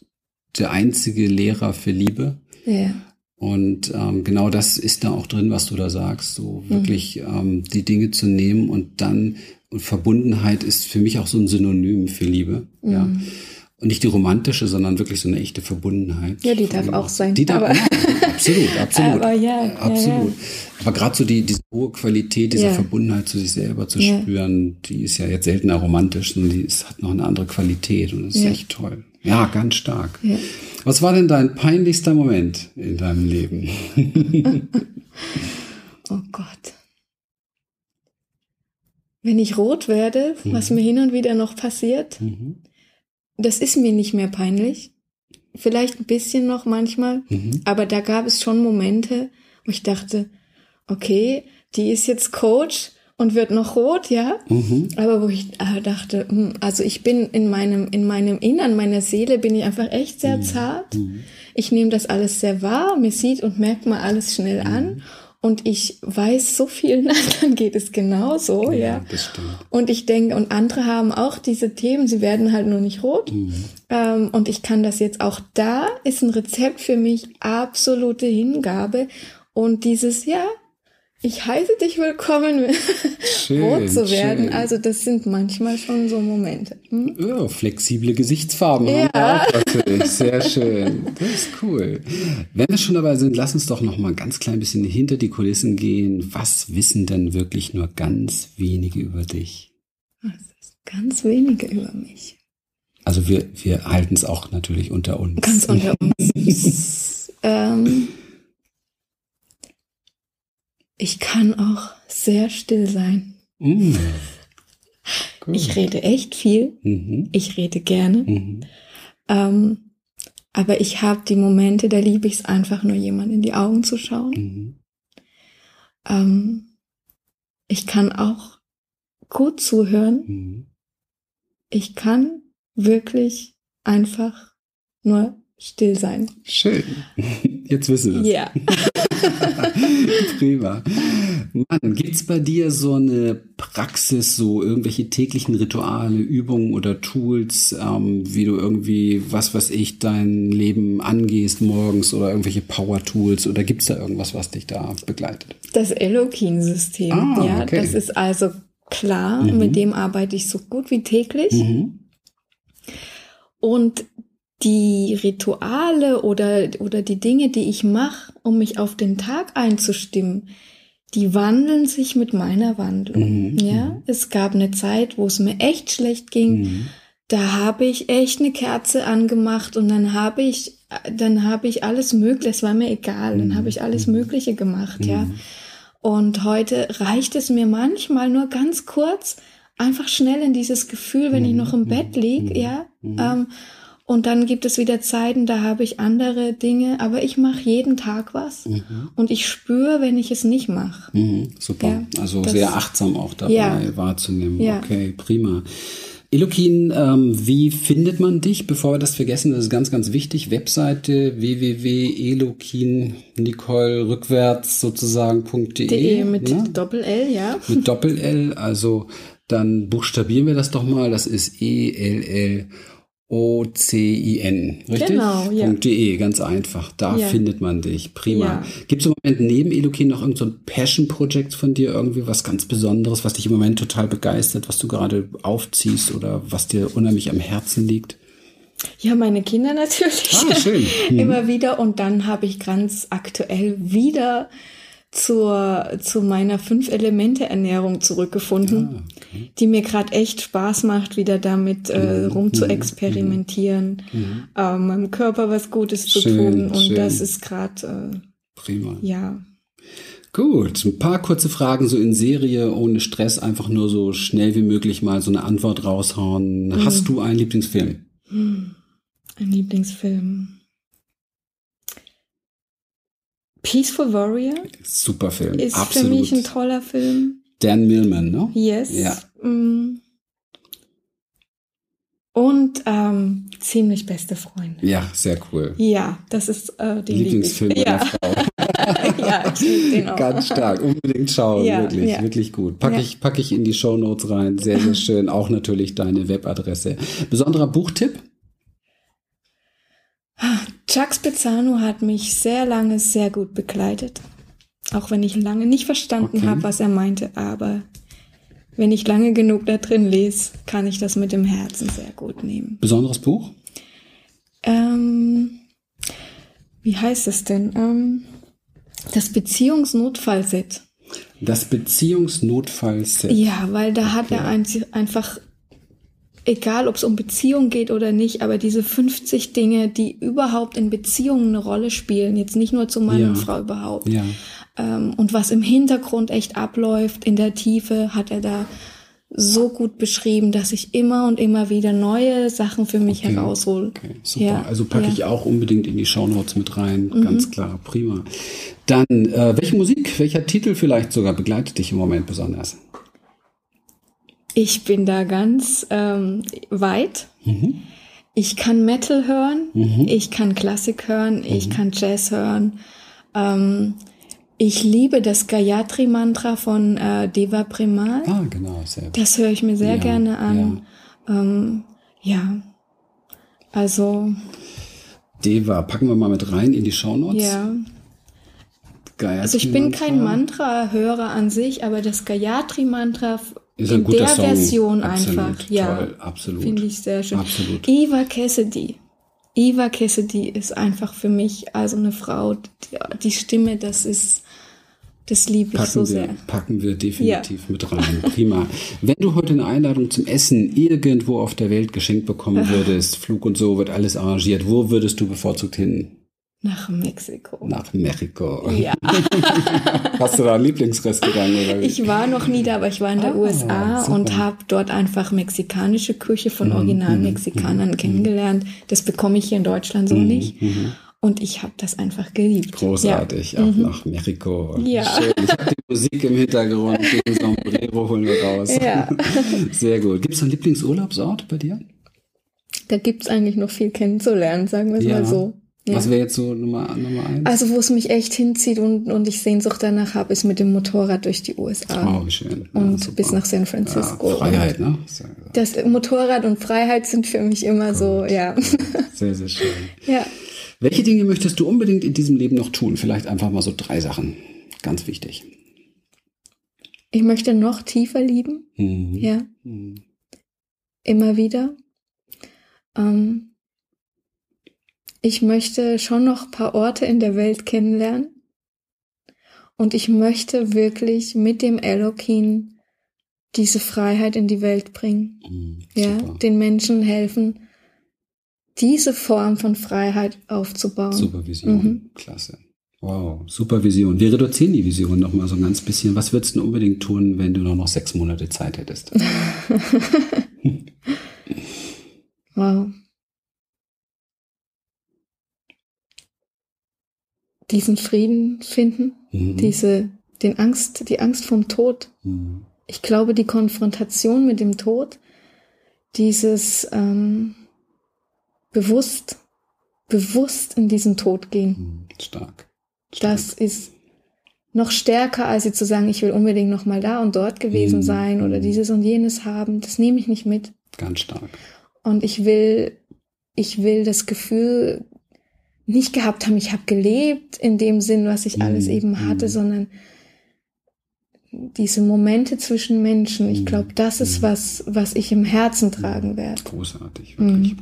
der einzige Lehrer für Liebe. Ja. Und ähm, genau das ist da auch drin, was du da sagst. So wirklich mhm. ähm, die Dinge zu nehmen und dann und Verbundenheit ist für mich auch so ein Synonym für Liebe. Mhm. Ja. Und nicht die romantische, sondern wirklich so eine echte Verbundenheit. Ja, die darf auch sein. Die darf auch, absolut, absolut. Aber ja, absolut. Ja, ja. Aber gerade so die, diese hohe Qualität dieser. Verbundenheit zu sich selber zu spüren, die ist ja jetzt seltener romantisch, sondern die ist, hat noch eine andere Qualität und das ist echt toll. Ja, ganz stark. Was war denn dein peinlichster Moment in deinem Leben? oh Gott. Wenn ich rot werde, mhm. was mir hin und wieder noch passiert, mhm. das ist mir nicht mehr peinlich. Vielleicht ein bisschen noch manchmal, mhm. aber da gab es schon Momente, wo ich dachte, okay, die ist jetzt Coach und wird noch rot, ja. Mhm. Aber wo ich äh, dachte, hm, also ich bin in meinem, in meinem Innern, meiner Seele bin ich einfach echt sehr mhm. zart. Mhm. Ich nehme das alles sehr wahr, mir sieht und merkt mal alles schnell mhm. an. Und ich weiß, so vielen anderen geht es genauso, ja. ja. Das stimmt. Und ich denke, und andere haben auch diese Themen, sie werden halt nur nicht rot. Mhm. Ähm, und ich kann das jetzt auch da, ist ein Rezept für mich absolute Hingabe. Und dieses, ja, ich heiße dich willkommen, schön, rot zu werden. Schön. Also das sind manchmal schon so Momente. Hm? Ja, flexible Gesichtsfarben ja. natürlich. Sehr schön. Das ist cool. Wenn wir schon dabei sind, lass uns doch noch mal ganz klein bisschen hinter die Kulissen gehen. Was wissen denn wirklich nur ganz wenige über dich? Ganz wenige über mich. Also wir, wir halten es auch natürlich unter uns. Ganz unter uns. ähm, ich kann auch sehr still sein. Mm. Cool. Ich rede echt viel. Mhm. Ich rede gerne. Mhm. Ähm, aber ich habe die Momente, da liebe ich es einfach nur, jemand in die Augen zu schauen. Mhm. Ähm, ich kann auch gut zuhören. Mhm. Ich kann wirklich einfach nur still sein. Schön. Jetzt wissen wir es. Ja. Prima. Mann, gibt's bei dir so eine Praxis, so irgendwelche täglichen Rituale, Übungen oder Tools, ähm, wie du irgendwie, was weiß ich, dein Leben angehst morgens oder irgendwelche Power-Tools oder gibt's da irgendwas, was dich da begleitet? Das Elokin-System, ah, ja, okay. das ist also klar, mhm. mit dem arbeite ich so gut wie täglich. Mhm. Und die Rituale oder, oder die Dinge, die ich mache, um mich auf den Tag einzustimmen, die wandeln sich mit meiner Wandlung. Mhm. Ja, mhm. es gab eine Zeit, wo es mir echt schlecht ging. Mhm. Da habe ich echt eine Kerze angemacht und dann habe ich, dann habe ich alles Mögliche, es war mir egal, dann habe ich alles mhm. Mögliche gemacht, ja. Mhm. Und heute reicht es mir manchmal nur ganz kurz, einfach schnell in dieses Gefühl, wenn ich noch im Bett lieg, ja, ähm, und dann gibt es wieder Zeiten, da habe ich andere Dinge, aber ich mache jeden Tag was mhm. und ich spüre, wenn ich es nicht mache. Mhm, super. Ja, also sehr achtsam auch dabei ja. wahrzunehmen. Ja. Okay, prima. Elokin, ähm, wie findet man dich? Bevor wir das vergessen, das ist ganz, ganz wichtig. Webseite www.elokin, Nicole rückwärts sozusagen.de. De mit ne? Doppel-L, ja. Mit Doppel-L, also dann buchstabieren wir das doch mal. Das ist E-L-L O-C-I-N, richtig? Genau, ja. .de, ganz einfach. Da Ja. findet man dich. Prima. Ja. Gibt es im Moment neben Elokin noch irgendein so ein Passion-Projekt von dir, irgendwie was ganz Besonderes, was dich im Moment total begeistert, was du gerade aufziehst oder was dir unheimlich am Herzen liegt? Ja, meine Kinder natürlich. Ah, schön. Mhm. Immer wieder. Und dann habe ich ganz aktuell wieder zur, zu meiner Fünf-Elemente-Ernährung zurückgefunden, Ah, okay. die mir gerade echt Spaß macht, wieder damit äh, Mhm. rum zu experimentieren, äh, meinem Körper was Gutes zu Schön, tun. Und schön. das ist gerade, Prima. äh, ja. Gut, ein paar kurze Fragen so in Serie, ohne Stress, einfach nur so schnell wie möglich mal so eine Antwort raushauen. Mhm. Hast du einen Lieblingsfilm? Hm, Ein Lieblingsfilm. Peaceful Warrior Super Film, ist absolut. für mich ein toller Film. Dan Millman, ne? Yes. Ja. Mm. Und ähm, ziemlich beste Freunde. Ja, sehr cool. Ja, das ist äh, die Lieblingsfilm meiner Ja, Frau. ja, ich liebe den auch. Ganz stark, unbedingt schauen, Ja, wirklich, ja. wirklich gut. Packe Ja. ich, packe ich in die Show Notes rein, sehr, sehr schön. Auch natürlich deine Webadresse. Besonderer Buchtipp? Chuck Spezzano hat mich sehr lange sehr gut begleitet. Auch wenn ich lange nicht verstanden Okay. habe, was er meinte, aber wenn ich lange genug da drin lese, kann ich das mit dem Herzen sehr gut nehmen. Besonderes Buch? Ähm, wie heißt es denn? Ähm, das Beziehungsnotfallset. Das Beziehungsnotfallset. Ja, weil da hat er ein, einfach, egal ob es um Beziehung geht oder nicht, aber diese 50 Dinge, die überhaupt in Beziehungen eine Rolle spielen, jetzt nicht nur zu Mann Ja. und Frau überhaupt. Ja. Ähm, und was im Hintergrund echt abläuft, in der Tiefe, hat er da so gut beschrieben, dass ich immer und immer wieder neue Sachen für mich Okay. heraushole. Okay, super. Ja, also packe ja. Mhm. ich auch unbedingt in die Shownotes mit rein. Ganz klar, prima. Dann, äh, welche Musik, welcher Titel vielleicht sogar begleitet dich im Moment besonders? Ich bin da ganz ähm, weit. Mhm. Ich kann Metal hören, ich kann Klassik hören, Mhm. ich kann Jazz hören. Ähm, ich liebe das Gayatri-Mantra von äh, Deva Premal. Ah, genau, sehr Das höre ich mir sehr Ja, gerne an. Ähm, ja, also Deva, packen wir mal mit rein in die Shownotes. ja. Gayatri Also ich bin kein Mantra. Mantra-Hörer an sich, aber das Gayatri-Mantra Ist ein in guter der Song. Version Absolut, einfach, ja, toll, absolut. finde ich sehr schön. Absolut. Eva Cassidy. Eva Cassidy ist einfach für mich also eine Frau, die, die Stimme, das ist, das liebe ich Packen, so wir, sehr. packen wir definitiv mit rein. Prima. Wenn du heute eine Einladung zum Essen irgendwo auf der Welt geschenkt bekommen würdest, Flug und so, wird alles arrangiert, wo würdest du bevorzugt hin? Nach Mexiko. Nach Mexiko. Ja, Hast du da ein Lieblingsrestaurant? Oder ich war noch nie da, aber ich war in der Ah, USA super. und habe dort einfach mexikanische Küche von Original-Mexikanern kennengelernt. Das bekomme ich hier in Deutschland so nicht. Und ich habe das einfach geliebt. Großartig, auch nach Mexiko. Mhm. Ja. Schön. Ich habe die Musik im Hintergrund, den Sombrero holen wir raus. Ja. Sehr gut. Gibt es einen Lieblingsurlaubsort bei dir? Da gibt's eigentlich noch viel kennenzulernen, sagen wir es mal so. Ja. Was wäre jetzt so Nummer, Nummer eins? Also wo es mich echt hinzieht und, und ich Sehnsucht danach habe, ist mit dem Motorrad durch die USA. oh, schön. Ja, und super. bis nach San ja, Francisco. Freiheit, ne? Das Motorrad und Freiheit sind für mich immer so, ja. sehr, sehr schön. ja. Welche Dinge möchtest du unbedingt in diesem Leben noch tun? Vielleicht einfach mal so drei Sachen. Ganz wichtig. Ich möchte noch tiefer lieben, Mhm. ja. Mhm. Immer wieder. Ähm, ich möchte schon noch ein paar Orte in der Welt kennenlernen. Und ich möchte wirklich mit dem Elokin diese Freiheit in die Welt bringen. Mhm. Ja, den Menschen helfen, diese Form von Freiheit aufzubauen. Supervision. Mhm. Klasse. Wow, Supervision. Wir reduzieren die Vision noch mal so ein ganz bisschen. Was würdest du unbedingt tun, wenn du nur noch sechs Monate Zeit hättest? Wow. Diesen Frieden finden, Mhm. diese, den Angst, die Angst vom Tod. Mhm. Ich glaube, die Konfrontation mit dem Tod, dieses ähm, bewusst, bewusst in diesen Tod gehen, Mhm. Stark. das ist noch stärker, als jetzt zu sagen, ich will unbedingt noch mal da und dort gewesen Mhm. sein oder dieses und jenes haben. Das nehme ich nicht mit. Ganz stark. Und ich will ich will das Gefühl nicht gehabt haben, ich habe gelebt in dem Sinn, was ich alles Mhm. eben hatte, Mhm. sondern diese Momente zwischen Menschen. Ich Mhm. glaube, das ist was, was ich im Herzen tragen werde. Großartig, wirklich.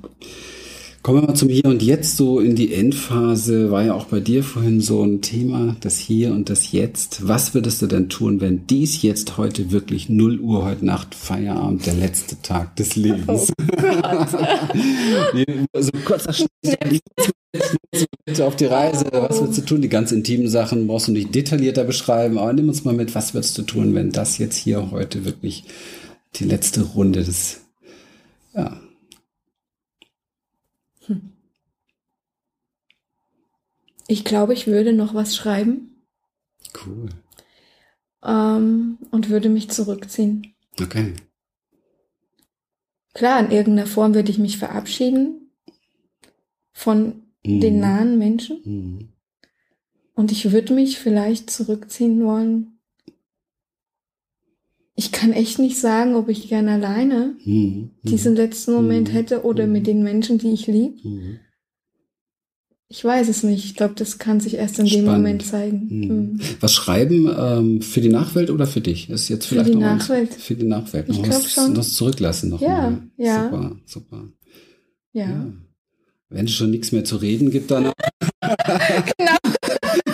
Kommen wir mal zum Hier und Jetzt, so in die Endphase. War ja auch bei dir vorhin so ein Thema, das Hier und das Jetzt. Was würdest du denn tun, wenn dies jetzt heute wirklich 0 Uhr heute Nacht, Feierabend, der letzte Tag des Lebens? nee, so Schnitt, bitte auf die Reise. Was würdest du tun? Die ganz intimen Sachen brauchst du nicht detaillierter beschreiben, aber nimm uns mal mit, was würdest du tun, wenn das jetzt hier heute wirklich die letzte Runde des, ja, Ich glaube, ich würde noch was schreiben cool. ähm, und würde mich zurückziehen. Okay. Klar, in irgendeiner Form würde ich mich verabschieden von Mhm. den nahen Menschen Mhm. und ich würde mich vielleicht zurückziehen wollen. Ich kann echt nicht sagen, ob ich gern alleine Mhm. diesen letzten Moment Mhm. hätte oder Mhm. mit den Menschen, die ich liebe. Ich weiß es nicht. Ich glaube, das kann sich erst in dem Spannend. Moment zeigen. Mhm. Was schreiben ähm, für die Nachwelt oder für dich? Ist jetzt Für vielleicht die noch Nachwelt. Für die Nachwelt. Ich Noch glaub was, schon. was zurücklassen noch Ja, mal. ja. Super, super. Ja. Wenn es schon nichts mehr zu reden gibt, dann, Genau.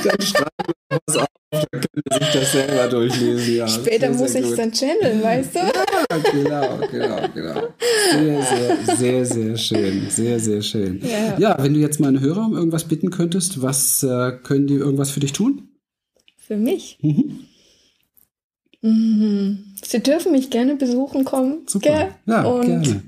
dann schreiben wir was auf, können wir sich das selber durchlesen. Ja, Später muss ich es dann channeln, weißt du? Ja, genau, genau, genau. Sehr, sehr, sehr, sehr schön. Sehr, sehr schön. Ja. Ja, wenn du jetzt meine Hörer um irgendwas bitten könntest, was äh, können die irgendwas für dich tun? Für mich. Mhm. Mhm. Sie dürfen mich gerne besuchen kommen. Super. Gell? Ja, Und gerne.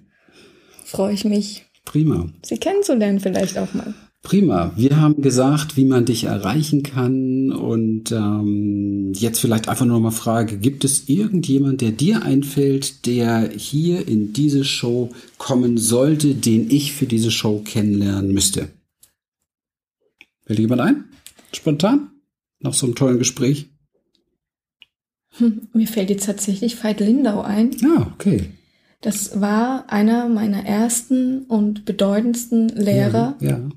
freue ich mich, Prima. Sie kennenzulernen vielleicht auch mal. Prima. Wir haben gesagt, wie man dich erreichen kann. Und ähm, jetzt vielleicht einfach nur mal Frage, gibt es irgendjemand, der dir einfällt, der hier in diese Show kommen sollte, den ich für diese Show kennenlernen müsste? Fällt dir jemand ein? Spontan? Nach so einem tollen Gespräch? Hm, mir fällt jetzt tatsächlich Veit Lindau ein. Ja, okay. Das war einer meiner ersten und bedeutendsten Lehrer, Ja, ja.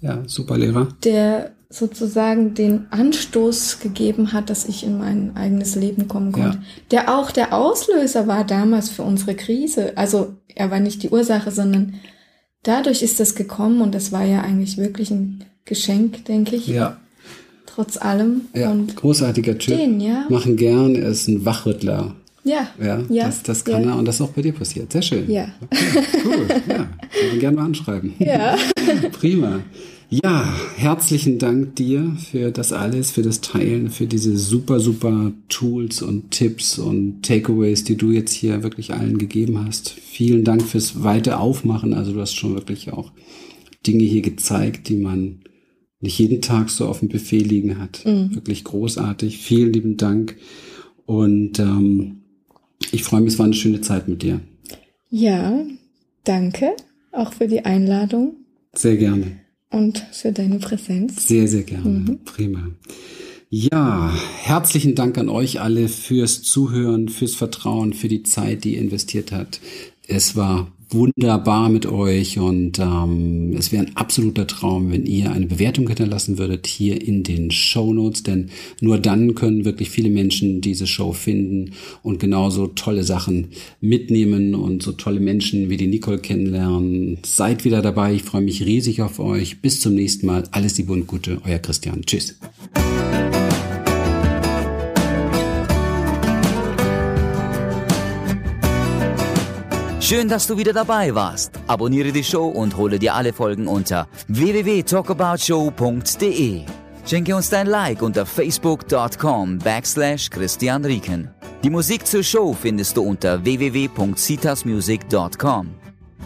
Ja, super Lehrer. der sozusagen den Anstoß gegeben hat, dass ich in mein eigenes Leben kommen konnte. Ja. Der auch der Auslöser war damals für unsere Krise. Also er war nicht die Ursache, sondern dadurch ist das gekommen und das war ja eigentlich wirklich ein Geschenk, denke ich, Ja, trotz allem. ja. Und großartiger Typ. den, ja. Machen gern, er ist ein Wachrüttler. Ja, Ja, ja, das, das kann ja. er und das ist auch bei dir passiert. Sehr schön. Ja. Okay, cool, ja. Ich würde gerne mal anschreiben. Ja. Prima. Ja, herzlichen Dank dir für das alles, für das Teilen, für diese super, super Tools und Tipps und Takeaways, die du jetzt hier wirklich allen gegeben hast. Vielen Dank fürs weite Aufmachen. Also du hast schon wirklich auch Dinge hier gezeigt, die man nicht jeden Tag so auf dem Buffet liegen hat. Wirklich großartig. Vielen lieben Dank. Und ähm, ich freue mich, es war eine schöne Zeit mit dir. Ja, danke auch für die Einladung Sehr gerne. und für deine Präsenz. Sehr, sehr gerne. Prima. Ja, herzlichen Dank an euch alle fürs Zuhören, fürs Vertrauen, für die Zeit, die ihr investiert habt. Es war wunderbar mit euch und ähm, es wäre ein absoluter Traum, wenn ihr eine Bewertung hinterlassen würdet hier in den Show Notes, denn nur dann können wirklich viele Menschen diese Show finden und genauso tolle Sachen mitnehmen und so tolle Menschen wie die Nicole kennenlernen. Seid wieder dabei, ich freue mich riesig auf euch. Bis zum nächsten Mal. Alles Liebe und Gute, euer Christian. Tschüss. Schön, dass du wieder dabei warst. Abonniere die Show und hole dir alle Folgen unter www.talkaboutshow.de. Schenke uns dein Like unter facebook.com backslash Christian Rieken. Die Musik zur Show findest du unter www.citasmusic.com.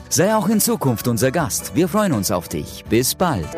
Sei auch in Zukunft unser Gast. Wir freuen uns auf dich. Bis bald.